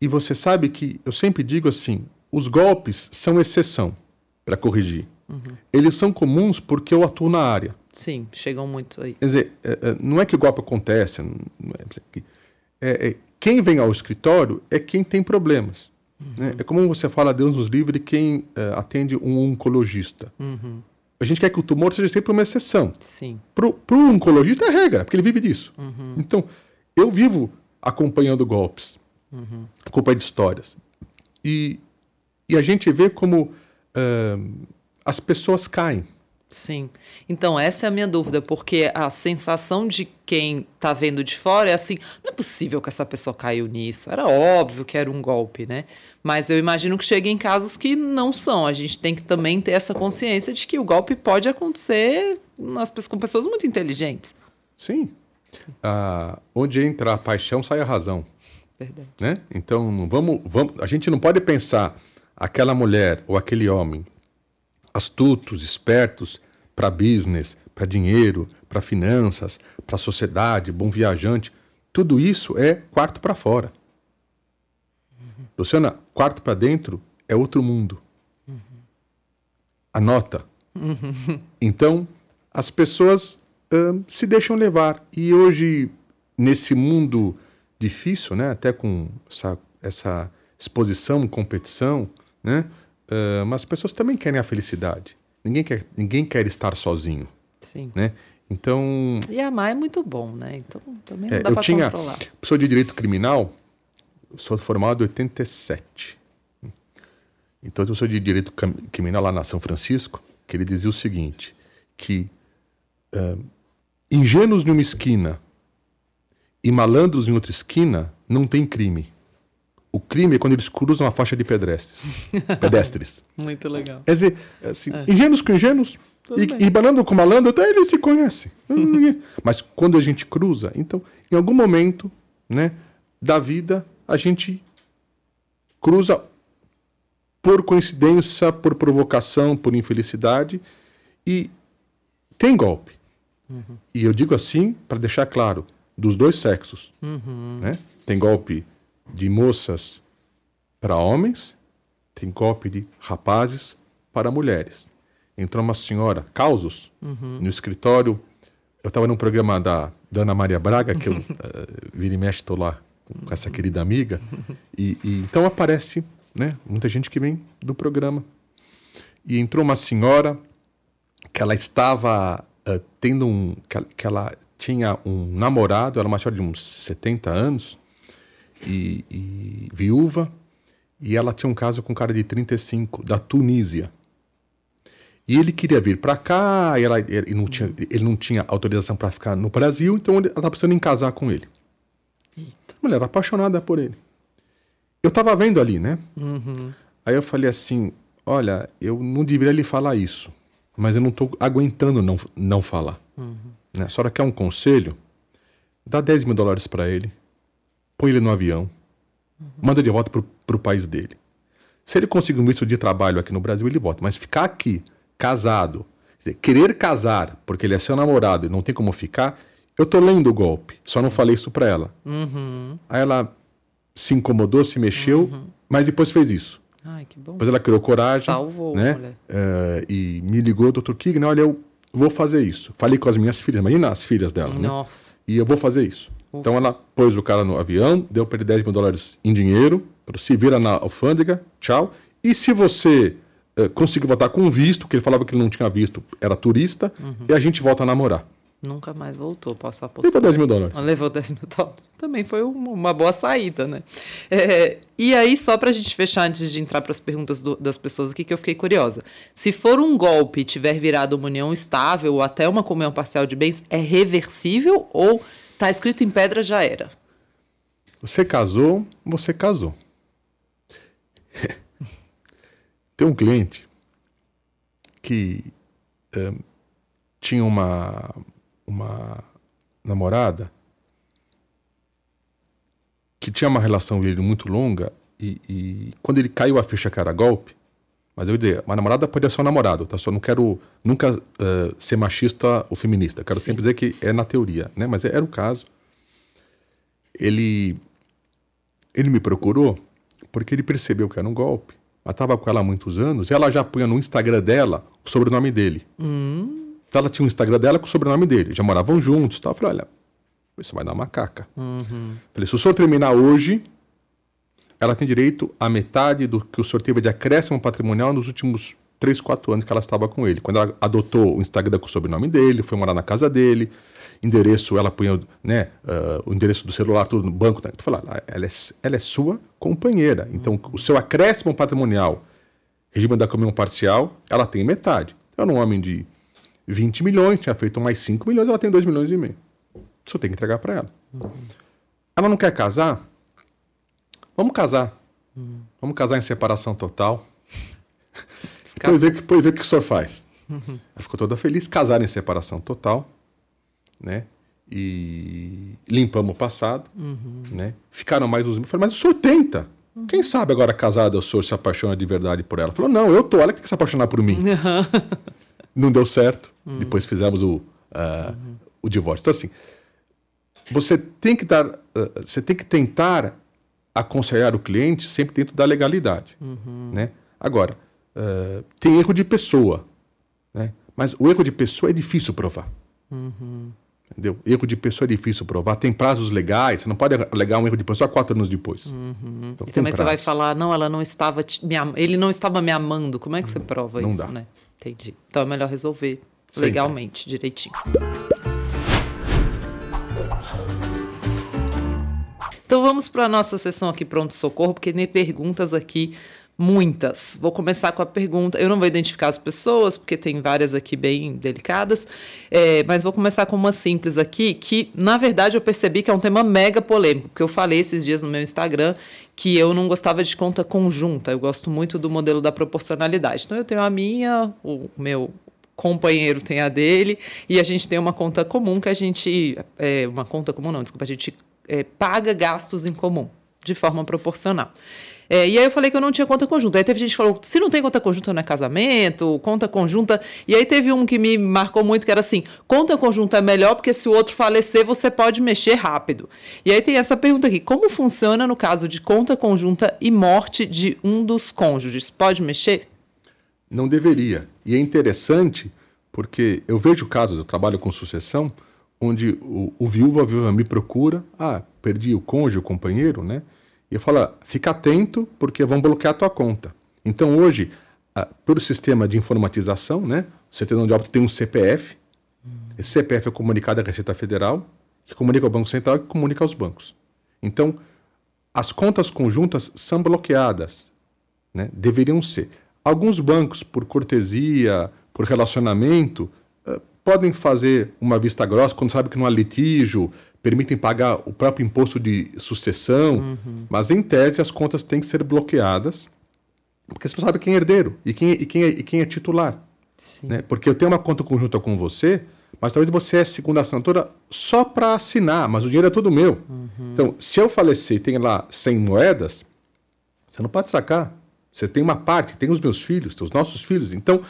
E você sabe que eu sempre digo assim: os golpes são exceção para corrigir. Uhum. Eles são comuns porque eu atuo na área. Sim, chegam muito aí. Quer dizer, é, é, não é que o golpe acontece. É, é, é, quem vem ao escritório é quem tem problemas. Uhum. Né? É como você fala, Deus nos livre, quem é, atende um oncologista. Uhum. A gente quer que o tumor seja sempre uma exceção. Sim. Para o oncologista é regra, porque ele vive disso. Uhum. Então, eu vivo acompanhando golpes, uhum. acompanhando histórias. E, e a gente vê como uh, as pessoas caem. Sim. Então, essa é a minha dúvida, porque a sensação de quem está vendo de fora é assim: não é possível que essa pessoa caiu nisso. Era óbvio que era um golpe, né? Mas eu imagino que chegue em casos que não são. A gente tem que também ter essa consciência de que o golpe pode acontecer nas, com pessoas muito inteligentes. Sim. Ah, onde entra a paixão, sai a razão. Verdade. Né? Então, vamos, vamos, a gente não pode pensar aquela mulher ou aquele homem astutos, espertos para business, para dinheiro, para finanças, para sociedade, bom viajante. Tudo isso é quarto para fora. Luciana, quarto para dentro é outro mundo. Uhum. Anota. Uhum. Então, as pessoas uh, se deixam levar. E hoje, nesse mundo difícil, né, até com essa, essa exposição, competição, né, Uh, mas as pessoas também querem a felicidade. Ninguém quer, ninguém quer estar sozinho. Sim. Né? Então. E amar é muito bom, né? Então também não é, dá para controlar. Sou de direito criminal, sou formado em 87. Então eu sou de direito criminal lá na São Francisco, que ele dizia o seguinte: que uh, ingênuos numa esquina e malandros em outra esquina não tem crime. O crime é quando eles cruzam a faixa de pedestres. pedestres. Muito legal. Quer dizer, assim, é. ingênuos com ingênuos e, e malandro com malandro, até eles se conhecem. Mas quando a gente cruza, então, em algum momento né, da vida, a gente cruza por coincidência, por provocação, por infelicidade e tem golpe. Uhum. E eu digo assim para deixar claro, dos dois sexos. Uhum. Né? Tem golpe de moças para homens, tem golpe de rapazes para mulheres. Entrou uma senhora, causos, uhum. no escritório. Eu estava num programa da, da Ana Maria Braga, que eu uh, vira e mexe, estou lá com essa querida amiga. E, e, então aparece né, muita gente que vem do programa. E entrou uma senhora que ela estava uh, tendo um. Que, que ela tinha um namorado, era uma senhora de uns 70 anos, e, e viúva, e ela tinha um caso com um cara de 35, da Tunísia. E ele queria vir para cá, e ela, ele, não tinha, ele não tinha autorização para ficar no Brasil, então ela estava precisando em casar com ele. Mulher apaixonada por ele. Eu estava vendo ali, né? Uhum. Aí eu falei assim: olha, eu não deveria lhe falar isso, mas eu não estou aguentando não, não falar. Uhum. Né? A senhora quer um conselho? Dá 10 mil dólares para ele põe ele no avião, uhum. manda de volta para o país dele. Se ele conseguir um visto de trabalho aqui no Brasil, ele volta. Mas ficar aqui, casado, dizer, querer casar porque ele é seu namorado e não tem como ficar, eu tô lendo o golpe, só não falei isso para ela. Uhum. Aí ela se incomodou, se mexeu, Uhum. mas depois fez isso. Ai, que bom. Depois ela criou coragem. Salvou, né? Eh, e me ligou, doutor Kigner, olha, eu vou fazer isso. Falei com as minhas filhas, imagina as filhas dela, né? Nossa. E eu vou fazer isso. Então ela pôs o cara no avião, deu para ele 10 mil dólares em dinheiro, se vira na alfândega, tchau. E se você eh, conseguir voltar com visto, que ele falava que ele não tinha visto, era turista, Uhum. e a gente volta a namorar. Nunca mais voltou, posso Levou apostar. 10 mil dólares. Levou 10 mil dólares. Também foi um- uma boa saída, né? É, e aí, só para a gente fechar, antes de entrar para as perguntas do- das pessoas aqui, que eu fiquei curiosa. Se for um golpe e tiver virado uma união estável ou até uma comunhão parcial de bens, é reversível ou tá escrito em pedra já era? Você casou, você casou. Tem um cliente que eh, tinha uma, uma namorada que tinha uma relação com ele muito longa e, e quando ele caiu a ficha que era golpe, mas eu ia dizer, uma namorada pode ser um namorado, tá? Só não quero nunca eh, ser machista ou feminista. Quero sempre dizer que é na teoria, né? Mas era o caso. Ele ele me procurou porque ele percebeu que era um golpe. Ela estava com ela há muitos anos e ela já punha no Instagram dela o sobrenome dele. Então ela tinha um Instagram dela com o sobrenome dele. Já moravam juntos. Tal. Eu falei, olha, isso vai dar uma caca. Falei, se o senhor terminar hoje, ela tem direito a metade do que o senhor teve de acréscimo patrimonial nos últimos 3, 4 anos que ela estava com ele. Quando ela adotou o Instagram com o sobrenome dele, foi morar na casa dele, endereço, ela punha né, ah, o endereço do celular, tudo no banco. Né? Fala, ah, ela, é, ela é sua companheira. Então, o seu acréscimo patrimonial, regime da comunhão parcial, ela tem metade. Então, era um homem de 20 milhões, tinha feito mais 5 milhões, ela tem 2 milhões e meio. Isso tem que entregar para ela. Ela não quer casar? Vamos casar. Vamos casar em separação total. Depois ver, depois ver o que o senhor faz. Ela ficou toda feliz, casaram em separação total, né? E limpamos o passado, né? Ficaram mais uns... Eu falei, mas o senhor tenta. Quem sabe agora casado o senhor se apaixona de verdade por ela? Falou, não, eu tô, ela que quer se apaixonar por mim. Não deu certo. Depois fizemos o, ah, o divórcio. Então, assim, você tem que dar, ah, você tem que tentar aconselhar o cliente sempre dentro da legalidade, né? Agora, ah, tem erro de pessoa, né? Mas o erro de pessoa é difícil provar. Entendeu? Erro de pessoa é difícil provar. Tem prazos legais. Você não pode alegar um erro de pessoa quatro anos depois. Então, E também você vai prazo. falar, não, ela não estava me am- ele não estava me amando. Como é que você prova Não isso, dá. né? Entendi. Então é melhor resolver Sempre. legalmente, direitinho. Então vamos para a nossa sessão aqui pronto socorro, porque tem perguntas aqui muitas. Vou começar com a pergunta. Eu não vou identificar as pessoas, porque tem várias aqui bem delicadas, é, mas vou começar com uma simples aqui, que na verdade eu percebi que é um tema mega polêmico, porque eu falei esses dias no meu Instagram que eu não gostava de conta conjunta. Eu gosto muito do modelo da proporcionalidade. Então eu tenho a minha, o meu companheiro tem a dele e a gente tem uma conta comum que a gente é, uma conta comum não, desculpa, a gente é, paga gastos em comum de forma proporcional. É, e aí eu falei que eu não tinha conta conjunta. Aí teve gente que falou: se não tem conta conjunta, não é casamento, conta conjunta. E aí teve um que me marcou muito, que era assim: conta conjunta é melhor porque se o outro falecer, você pode mexer rápido. E aí tem essa pergunta aqui: como funciona no caso de conta conjunta e morte de um dos cônjuges? Pode mexer? Não deveria. E é interessante porque eu vejo casos, eu trabalho com sucessão, onde o, o viúvo, a viúva me procura, ah, perdi o cônjuge, o companheiro, né? E eu falo, ah, fica atento porque vão bloquear a tua conta. Então hoje, ah, pelo sistema de informatização, né? O certidão de óbito tem um CPF, esse CPF é comunicado à Receita Federal, que comunica ao Banco Central e que comunica aos bancos. Então, as contas conjuntas são bloqueadas, né? deveriam ser. Alguns bancos, por cortesia, por relacionamento, eh, podem fazer uma vista grossa quando sabe que não há litígio, permitem pagar o próprio imposto de sucessão, mas em tese as contas têm que ser bloqueadas, porque você não sabe quem é herdeiro e quem, e quem, é, e quem é titular. Né? Porque eu tenho uma conta conjunta com você, mas talvez você é segunda assinatura só para assinar, mas o dinheiro é todo meu. Então, se eu falecer e tem lá 100 moedas, você não pode sacar. Você tem uma parte, tem os meus filhos, tem os nossos filhos. Então,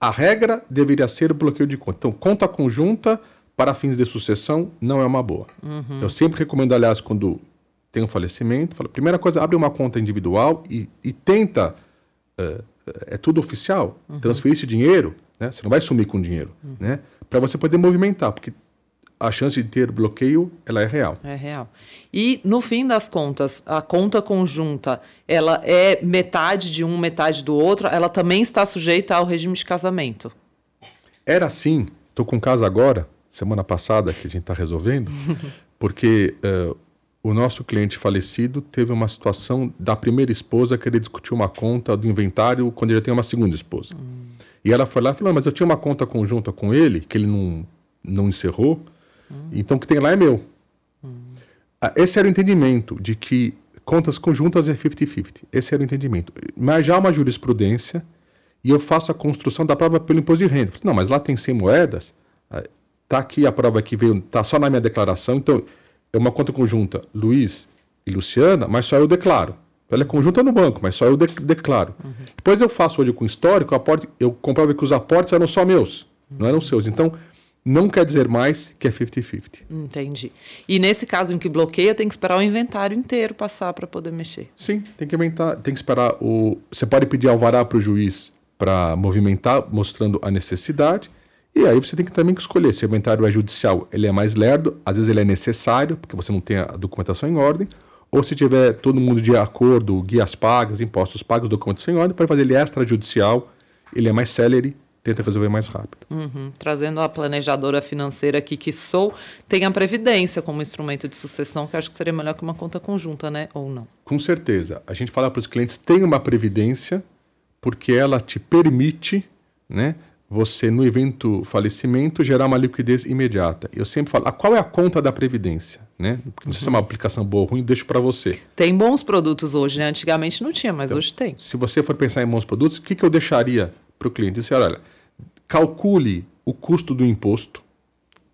a regra deveria ser o bloqueio de conta. Então, conta conjunta para fins de sucessão não é uma boa. Uhum. Eu sempre recomendo, aliás, quando tem um falecimento, fala, primeira coisa, abre uma conta individual e, e tenta, uh, é tudo oficial, uhum. transferir esse dinheiro, né? você não vai sumir com o dinheiro, uhum. né? para você poder movimentar, porque a chance de ter bloqueio ela é real. É real. E no fim das contas, a conta conjunta, ela é metade de um, metade do outro, ela também está sujeita ao regime de casamento. Era assim. Estou com um caso agora, semana passada, que a gente está resolvendo, porque uh, o nosso cliente falecido teve uma situação da primeira esposa querer discutir uma conta do inventário quando ele tem uma segunda esposa. Hum. E ela foi lá e falou: Mas eu tinha uma conta conjunta com ele, que ele não, não encerrou então o que tem lá é meu. Ah, esse era o entendimento de que contas conjuntas é 50-50. Esse era o entendimento. Mas já há uma jurisprudência e eu faço a construção da prova pelo imposto de renda. Não, mas lá tem 100 moedas, está aqui a prova que veio, está só na minha declaração, então é uma conta conjunta Luiz e Luciana, mas só eu declaro. Ela é conjunta no banco, mas só eu de declaro. Uhum. Depois eu faço hoje com histórico, aporte, eu comprovo que os aportes eram só meus, uhum. não eram seus. Então, não quer dizer mais que é 50-50. Entendi. E nesse caso em que bloqueia, tem que esperar o inventário inteiro passar para poder mexer. Sim, tem que inventar, tem que esperar o. Você pode pedir alvará para o juiz para movimentar, mostrando a necessidade. E aí você tem que também escolher se o inventário é judicial, ele é mais lerdo, às vezes ele é necessário, porque você não tem a documentação em ordem, ou se tiver todo mundo de acordo, guias pagas, impostos pagos, documentação em ordem, para fazer ele extrajudicial, ele é mais célere tenta resolver mais rápido. Uhum. Trazendo a planejadora financeira aqui que sou, tem a previdência como instrumento de sucessão, que acho que seria melhor que uma conta conjunta, né? Ou não? Com certeza. A gente fala para os clientes, tem uma previdência, porque ela te permite, né? Você, no evento falecimento, gerar uma liquidez imediata. Eu sempre falo, ah, qual é a conta da Previdência? Né? Não sei se é uma aplicação boa ou ruim, deixo para você. Tem bons produtos hoje, né? Antigamente não tinha, mas então, hoje tem. Se você for pensar em bons produtos, o que, que eu deixaria para o cliente? Disse, olha, calcule o custo do imposto,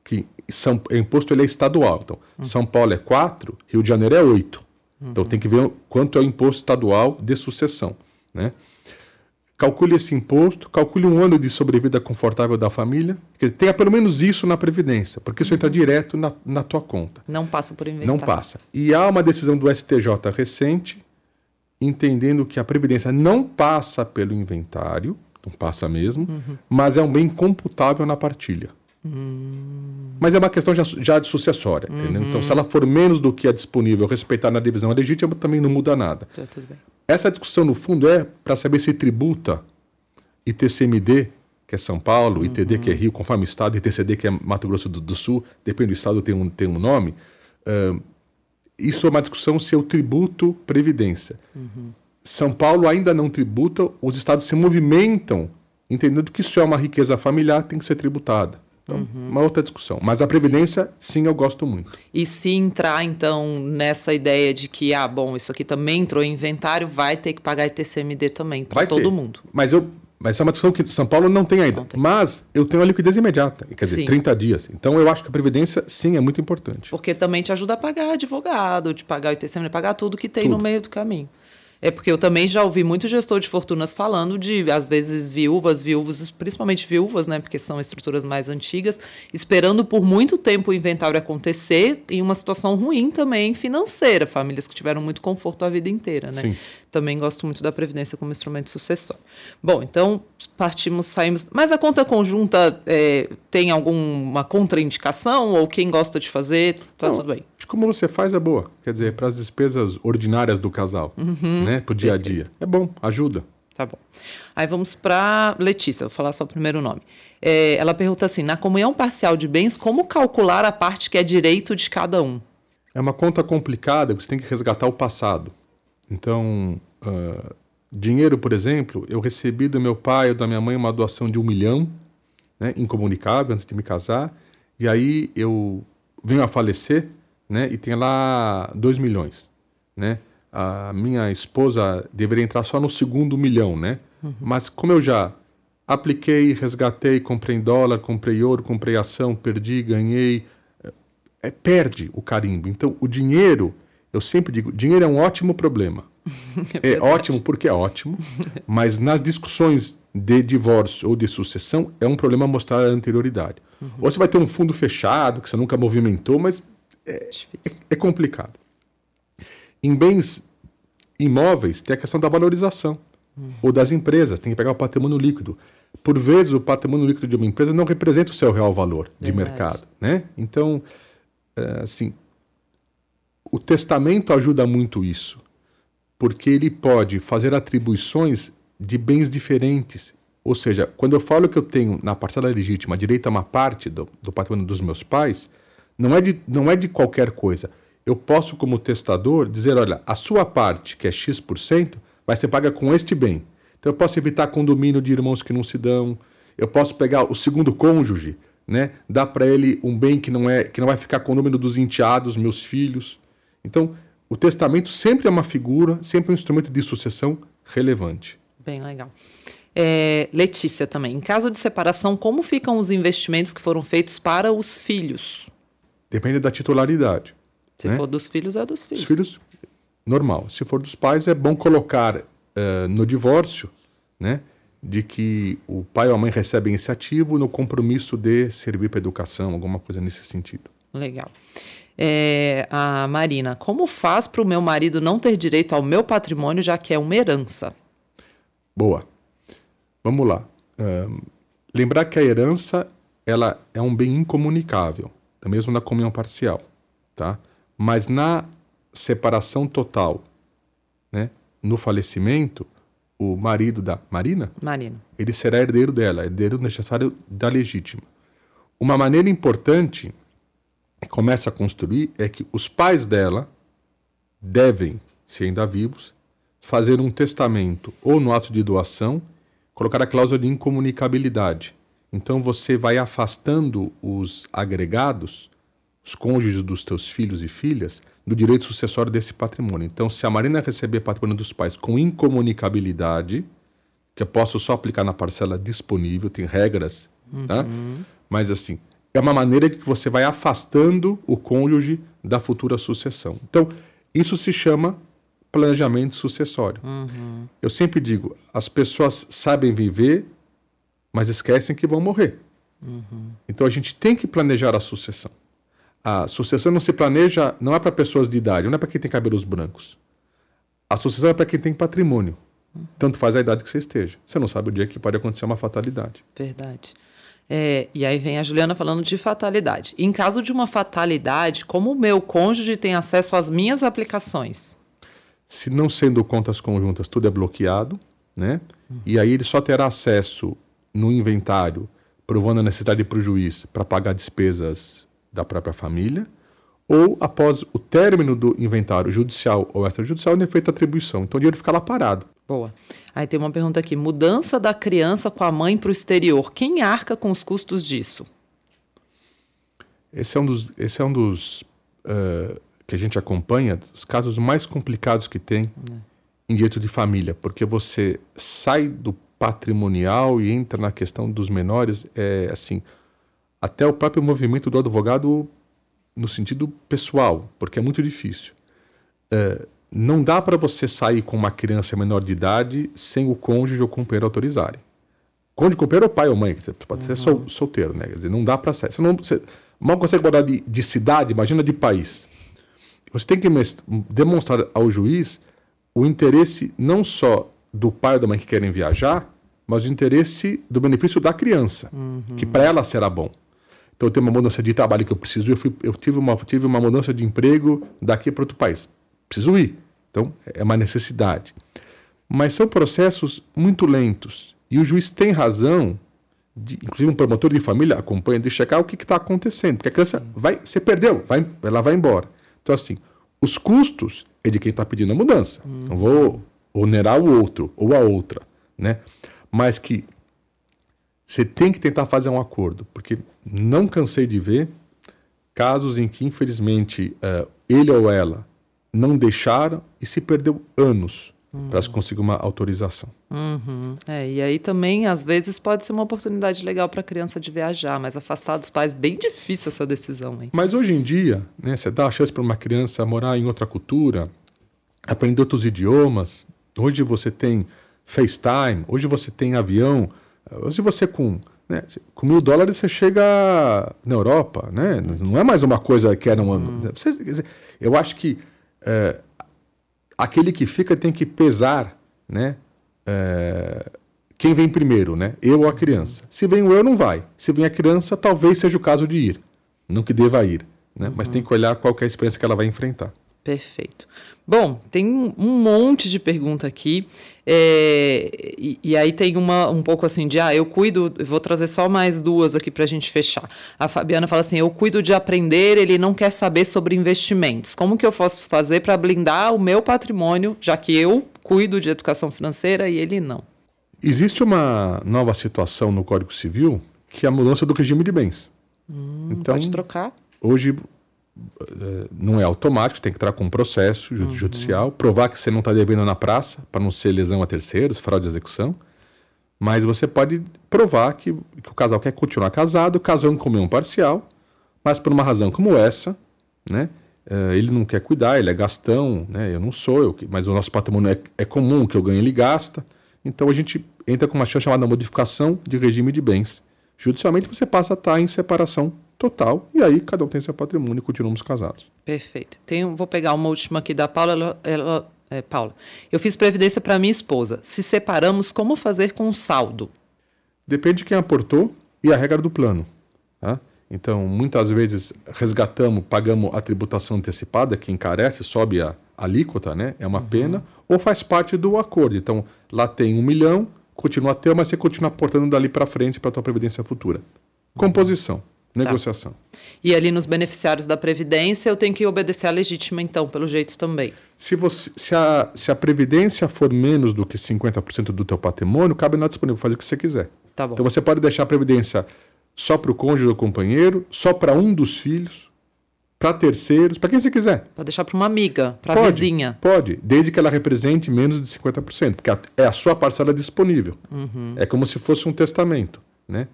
que São, o imposto ele é estadual. Então, uhum. São Paulo é 4, Rio de Janeiro é 8. Uhum. Então tem que ver quanto é o imposto estadual de sucessão. Né? Calcule esse imposto, calcule um ano de sobrevida confortável da família. Dizer, tenha pelo menos isso na Previdência, porque isso entra direto na, na tua conta. Não passa por inventário. Não passa. E há uma decisão do STJ recente, entendendo que a Previdência não passa pelo inventário, não passa mesmo, uhum. mas é um bem computável na partilha. Uhum. Mas é uma questão já, já de sucessória, entendeu? Então, se ela for menos do que é disponível respeitar na divisão legítima, também não muda nada. Tá, Essa discussão, no fundo, é para saber se tributa ITCMD, que é São Paulo, ITD, que é Rio, conforme o estado, ITCD, que é Mato Grosso do, do Sul, depende do estado, tem um, tem um nome. Uh, isso é uma discussão se é o tributo previdência. Uhum. São Paulo ainda não tributa, os estados se movimentam, entendendo que isso é uma riqueza familiar, tem que ser tributada. Então, uhum. uma outra discussão. Mas a Previdência, sim, eu gosto muito. E se entrar, então, nessa ideia de que, ah, bom, isso aqui também entrou em inventário, vai ter que pagar ITCMD também, para todo ter. mundo. Mas eu. Mas é uma discussão que São Paulo não tem ainda. Não tem. Mas eu tenho a liquidez imediata, quer dizer, sim. 30 dias. Então eu acho que a Previdência, sim, é muito importante. Porque também te ajuda a pagar advogado, de pagar o ITCMD, pagar tudo que tem tudo. no meio do caminho. É porque eu também já ouvi muito gestor de fortunas falando de, às vezes, viúvas, viúvos, principalmente viúvas, né? Porque são estruturas mais antigas, esperando por muito tempo o inventário acontecer em uma situação ruim também financeira. Famílias que tiveram muito conforto a vida inteira, né? Sim. Também gosto muito da Previdência como instrumento sucessório. Bom, então partimos, saímos. Mas a conta conjunta é, tem alguma contraindicação? Ou quem gosta de fazer, tá Não, tudo bem? Como você faz é boa. Quer dizer, para as despesas ordinárias do casal, uhum, né? Para o dia a dia. É bom, ajuda. Tá bom. Aí vamos para Letícia, vou falar só o primeiro nome. É, ela pergunta assim: na comunhão parcial de bens, como calcular a parte que é direito de cada um? É uma conta complicada, você tem que resgatar o passado. Então, uh, dinheiro, por exemplo, eu recebi do meu pai ou da minha mãe uma doação de um milhão, né, incomunicável, antes de me casar, e aí eu venho a falecer, né, e tem lá dois milhões, né? A minha esposa deveria entrar só no segundo milhão, né? Uhum. Mas como eu já apliquei, resgatei, comprei em dólar, comprei ouro, comprei ação, perdi, ganhei, é, perde o carimbo. Então, o dinheiro eu sempre digo, dinheiro é um ótimo problema, é, é ótimo porque é ótimo, mas nas discussões de divórcio ou de sucessão é um problema mostrar a anterioridade. Uhum. Ou você vai ter um fundo fechado que você nunca movimentou, mas é, é, é complicado. Em bens imóveis tem a questão da valorização uhum. ou das empresas, tem que pegar o patrimônio líquido. Por vezes o patrimônio líquido de uma empresa não representa o seu real valor de Verdade. mercado, né? Então, é, assim, o testamento ajuda muito isso, porque ele pode fazer atribuições de bens diferentes. Ou seja, quando eu falo que eu tenho na parcela legítima direito a uma parte do, do patrimônio dos meus pais, não é, de, não é de qualquer coisa. Eu posso, como testador, dizer: olha, a sua parte, que é X%, vai ser paga com este bem. Então eu posso evitar condomínio de irmãos que não se dão. Eu posso pegar o segundo cônjuge, né? Dar para ele um bem que não é que não vai ficar com o número dos enteados, meus filhos. Então, o testamento sempre é uma figura, sempre um instrumento de sucessão relevante. Bem legal. É, Letícia também. Em caso de separação, como ficam os investimentos que foram feitos para os filhos? Depende da titularidade. Se né? for dos filhos, é dos filhos. Os filhos, normal. Se for dos pais, é bom colocar uh, no divórcio, né? De que o pai ou a mãe recebem esse ativo no compromisso de servir para educação, alguma coisa nesse sentido. Legal é, a Marina, como faz para o meu marido não ter direito ao meu patrimônio, já que é uma herança? Boa. Vamos lá. Um, lembrar que a herança ela é um bem incomunicável, mesmo na comunhão parcial, tá? Mas na separação total, né, no falecimento, o marido da Marina, Marina, ele será herdeiro dela, herdeiro necessário da legítima. Uma maneira importante começa a construir é que os pais dela devem, se ainda vivos, fazer um testamento ou no ato de doação, colocar a cláusula de incomunicabilidade. Então você vai afastando os agregados, os cônjuges dos teus filhos e filhas, do direito sucessório desse patrimônio. Então, se a Marina receber patrimônio dos pais com incomunicabilidade, que eu posso só aplicar na parcela disponível, tem regras, tá? uhum. tá? mas assim, é uma maneira de que você vai afastando o cônjuge da futura sucessão. Então, isso se chama planejamento sucessório. Uhum. Eu sempre digo, as pessoas sabem viver, mas esquecem que vão morrer. Uhum. Então a gente tem que planejar a sucessão. A sucessão não se planeja, não é para pessoas de idade, não é para quem tem cabelos brancos. A sucessão é para quem tem patrimônio. Uhum. Tanto faz a idade que você esteja. Você não sabe o dia que pode acontecer uma fatalidade. Verdade. É, e aí vem a Juliana falando de fatalidade. Em caso de uma fatalidade, como o meu cônjuge tem acesso às minhas aplicações? Se não sendo contas conjuntas, tudo é bloqueado, né? Uhum. E aí ele só terá acesso no inventário, provando a necessidade para o juiz para pagar despesas da própria família, ou após o término do inventário judicial ou extrajudicial, ele é feita a atribuição. Então o dinheiro fica lá parado. Boa. Aí tem uma pergunta aqui: mudança da criança com a mãe para o exterior. Quem arca com os custos disso? Esse é um dos, esse é um dos uh, que a gente acompanha, os casos mais complicados que tem é. em direito de família, porque você sai do patrimonial e entra na questão dos menores, é assim, até o próprio movimento do advogado no sentido pessoal, porque é muito difícil. Uh, não dá para você sair com uma criança menor de idade sem o cônjuge ou companheiro autorizarem. Cônjuge, companheiro ou pai ou mãe, você pode uhum. ser sol, solteiro, né? Quer dizer, não dá para sair. Você, não, você mal consegue mudar de, de cidade, imagina de país. Você tem que demonstrar ao juiz o interesse não só do pai ou da mãe que querem viajar, mas o interesse do benefício da criança, uhum. que para ela será bom. Então, eu tenho uma mudança de trabalho que eu preciso, eu, fui, eu tive, uma, tive uma mudança de emprego daqui para outro país preciso ir. Então, é uma necessidade. Mas são processos muito lentos. E o juiz tem razão, de, inclusive um promotor de família acompanha, de checar o que está acontecendo. Porque a criança vai, você perdeu, vai, ela vai embora. Então, assim, os custos é de quem está pedindo a mudança. Uhum. Não vou onerar o outro ou a outra. Né? Mas que você tem que tentar fazer um acordo. Porque não cansei de ver casos em que, infelizmente, uh, ele ou ela não deixaram e se perdeu anos uhum. para se conseguir uma autorização. Uhum. É, e aí também, às vezes, pode ser uma oportunidade legal para a criança de viajar, mas afastar dos pais, bem difícil essa decisão. Hein? Mas hoje em dia, né, você dá a chance para uma criança morar em outra cultura, aprender outros idiomas. Hoje você tem FaceTime, hoje você tem avião, hoje você com, né, com mil dólares você chega na Europa, né? Não é mais uma coisa que era uma. Hum. Você, dizer, eu acho que é, aquele que fica tem que pesar, né? É, quem vem primeiro, né? Eu ou a criança. Se vem o eu, não vai. Se vem a criança, talvez seja o caso de ir. Não que deva ir, né? Uhum. Mas tem que olhar qual é a experiência que ela vai enfrentar. Perfeito. Bom, tem um monte de pergunta aqui. É, e, e, aí tem uma um pouco assim de ah, eu cuido, vou trazer só mais duas aqui para a gente fechar. A Fabiana fala assim: eu cuido de aprender, ele não quer saber sobre investimentos. Como que eu posso fazer para blindar o meu patrimônio, já que eu cuido de educação financeira e ele não? Existe uma nova situação no Código Civil que é a mudança do regime de bens. Hum, então, pode trocar. Hoje não é automático, tem que entrar com um processo uhum. judicial, provar que você não está devendo na praça, para não ser lesão a terceiros, fraude de execução. Mas você pode provar que, que o casal quer continuar casado, casou em comunhão parcial, mas por uma razão como essa, né? Uh, ele não quer cuidar, ele é gastão, né? eu não sou, eu, mas o nosso patrimônio é, é comum, o que eu ganho ele gasta. Então a gente entra com uma chance chamada modificação de regime de bens. Judicialmente você passa a estar em separação total e aí cada um tem seu patrimônio e continuamos casados. Perfeito. Tenho, vou pegar uma última aqui da Paula. Ela, ela é, Paula, eu fiz previdência para minha esposa. Se separamos, como fazer com o saldo? Depende de quem aportou e a regra do plano. Tá? Então, muitas vezes resgatamos, pagamos a tributação antecipada, que encarece, sobe a alíquota, né? é uma uhum. pena, ou faz parte do acordo. Então, lá tem um milhão, continua a ter, mas você continua aportando dali para frente para a tua previdência futura. Composição. Tá. Negociação. Tá. E ali nos beneficiários da Previdência, eu tenho que obedecer à legítima, então, pelo jeito também. Se, você, se, a, se a Previdência for menos do que 50% do teu patrimônio, cabe na disponível, fazer o que você quiser. Tá bom. Então você pode deixar a Previdência só para o cônjuge ou companheiro, só para um dos filhos, para terceiros, para quem você quiser. Pode deixar para uma amiga, para a vizinha. Pode, desde que ela represente menos de 50%, porque é a sua parcela disponível. Uhum. É como se fosse um testamento, né?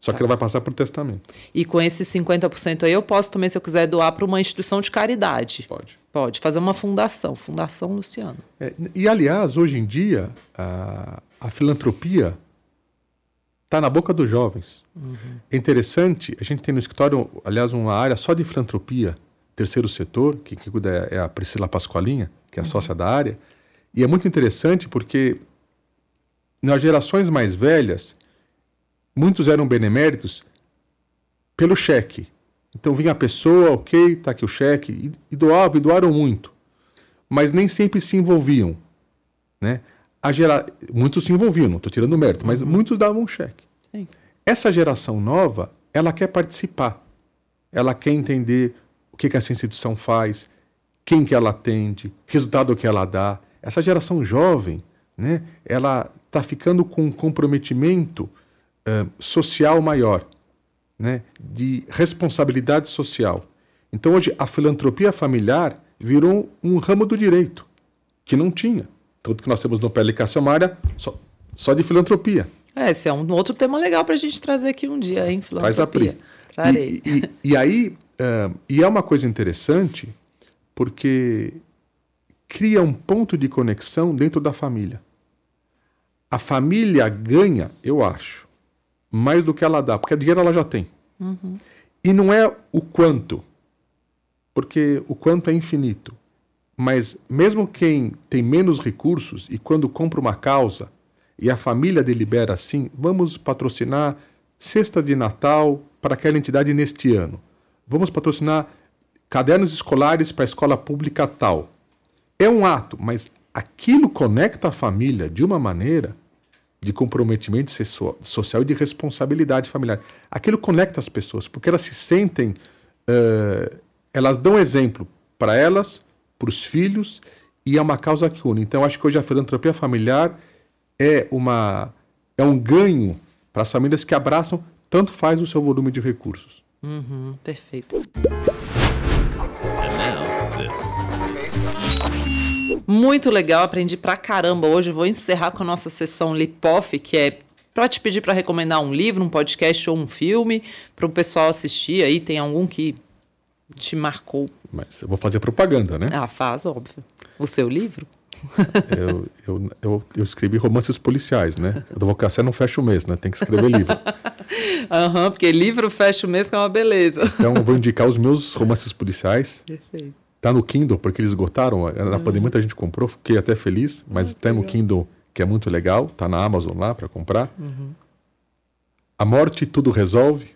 Só tá. que ela vai passar por testamento. E com esses 50% aí, eu posso também, se eu quiser, doar para uma instituição de caridade. Pode. Pode, fazer uma fundação, Fundação Luciano. É, e, aliás, hoje em dia, a, a filantropia está na boca dos jovens. Uhum. É interessante, a gente tem no escritório, aliás, uma área só de filantropia, terceiro setor, que, cuida é a Priscila Pascoalinha, que é a uhum. sócia da área. E é muito interessante porque nas gerações mais velhas, muitos eram beneméritos pelo cheque. Então vinha a pessoa, ok, está aqui o cheque, e, e doavam, e doaram muito. Mas nem sempre se envolviam. Né? a gera... Muitos se envolviam, não estou tirando mérito, mas uhum. muitos davam um cheque. Sim. Essa geração nova, ela quer participar. Ela quer entender o que, que essa instituição faz, quem que ela atende, resultado que ela dá. Essa geração jovem, né, ela está ficando com um comprometimento uh, social maior, né, de responsabilidade social. Então hoje a filantropia familiar virou um ramo do direito que não tinha. Tudo que nós temos no PLK uma área só, só de filantropia. É, esse é um outro tema legal para a gente trazer aqui um dia, hein? Filantropia. Faz a PRI. E, e, e, aí, uh, e é uma coisa interessante, porque cria um ponto de conexão dentro da família. A família ganha, eu acho, mais do que ela dá, porque dinheiro ela já tem. Uhum. E não é o quanto, porque o quanto é infinito. Mas mesmo quem tem menos recursos e quando compra uma causa e a família delibera assim, vamos patrocinar cesta de Natal para aquela entidade neste ano. Vamos patrocinar cadernos escolares para a escola pública tal. É um ato, mas aquilo conecta a família de uma maneira de comprometimento social e de responsabilidade familiar. Aquilo conecta as pessoas, porque elas se sentem, uh, elas dão exemplo para elas, para os filhos e é uma causa que une. Então, acho que hoje a filantropia familiar é, uma, é um ganho para as famílias que abraçam, tanto faz o seu volume de recursos. Uhum, perfeito. Muito legal, aprendi pra caramba. Hoje vou encerrar com a nossa sessão Lipoff, que é para te pedir para recomendar um livro, um podcast ou um filme para o pessoal assistir. Aí tem algum que te marcou? Mas eu vou fazer propaganda, né? Ah, faz, óbvio. O seu livro? eu, eu, eu, eu, escrevi romances policiais, né? A advocacia não fecha o mês, né? Tem que escrever livro. Aham, uhum, porque livro fecha o mês que é uma beleza. Então eu vou indicar os meus romances policiais. Perfeito. Tá no Kindle, porque eles esgotaram. Na uhum. pandemia muita gente comprou, fiquei até feliz, mas ah, tá no Kindle, que é muito legal. Tá na Amazon lá para comprar. Uhum. A Morte Tudo Resolve.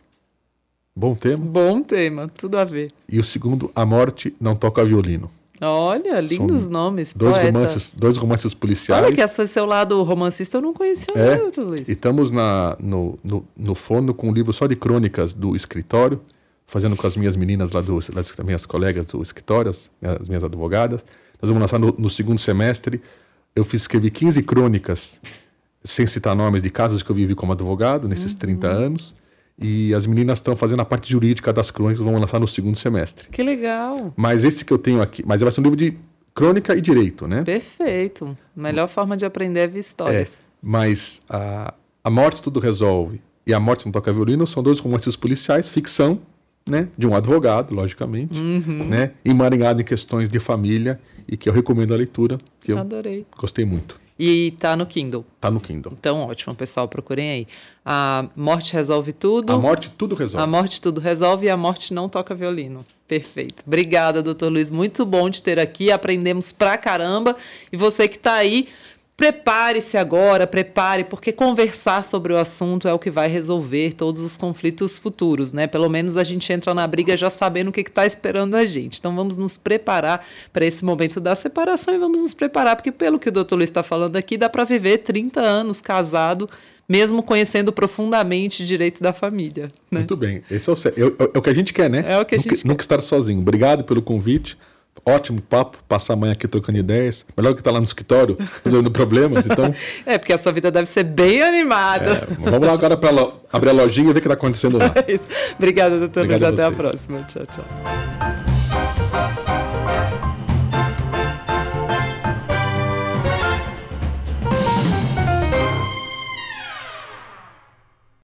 Bom tema. Bom tema, tudo a ver. E o segundo, A Morte Não Toca Violino. Olha, lindos São nomes. Dois romances, dois romances policiais. Olha que esse seu lado romancista eu não conhecia é, muito, Luiz. E estamos na, no, no, no fono com um livro só de crônicas do escritório, fazendo com as minhas meninas lá, do, as minhas colegas do escritório, as minhas advogadas. Nós vamos lançar no, no segundo semestre. Eu fiz, escrevi 15 crônicas, sem citar nomes, de casos que eu vivi como advogado nesses uhum. 30 anos. E as meninas estão fazendo a parte jurídica das crônicas, vão lançar no segundo semestre. Que legal! Mas esse que eu tenho aqui, mas vai ser um livro de crônica e direito, né? Perfeito. Melhor forma de aprender é ver histórias. É, mas a, a Morte Tudo Resolve e A Morte Não Toca Violino são dois romances policiais, ficção, né? De um advogado, logicamente, uhum. né? Emaranhado em questões de família e que eu recomendo a leitura, que eu Adorei. gostei muito. E tá no Kindle. Tá no Kindle. Então, ótimo, pessoal, procurem aí. A Morte Resolve Tudo. A Morte Tudo Resolve. A Morte Tudo Resolve e A Morte Não Toca Violino. Perfeito. Obrigada, doutor Luiz. Muito bom te ter aqui. Aprendemos pra caramba. E você que tá aí, Prepare-se agora, prepare, porque conversar sobre o assunto é o que vai resolver todos os conflitos futuros, né? Pelo menos a gente entra na briga já sabendo o que está esperando a gente. Então vamos nos preparar para esse momento da separação e vamos nos preparar, porque pelo que o doutor Luiz está falando aqui, dá para viver 30 anos casado, mesmo conhecendo profundamente o direito da família. Né? Muito bem. Esse é o, é, é o, que a gente quer, né? É o que a gente nunca, quer. Nunca estar sozinho. Obrigado pelo convite. Ótimo papo, passar a manhã aqui trocando ideias. Melhor que estar tá lá no escritório resolvendo problemas. Então... É, porque a sua vida deve ser bem animada. É, vamos lá agora para abrir a lojinha e ver o que está acontecendo lá. É Obrigada, doutor Luiz. Até a próxima. Tchau, tchau.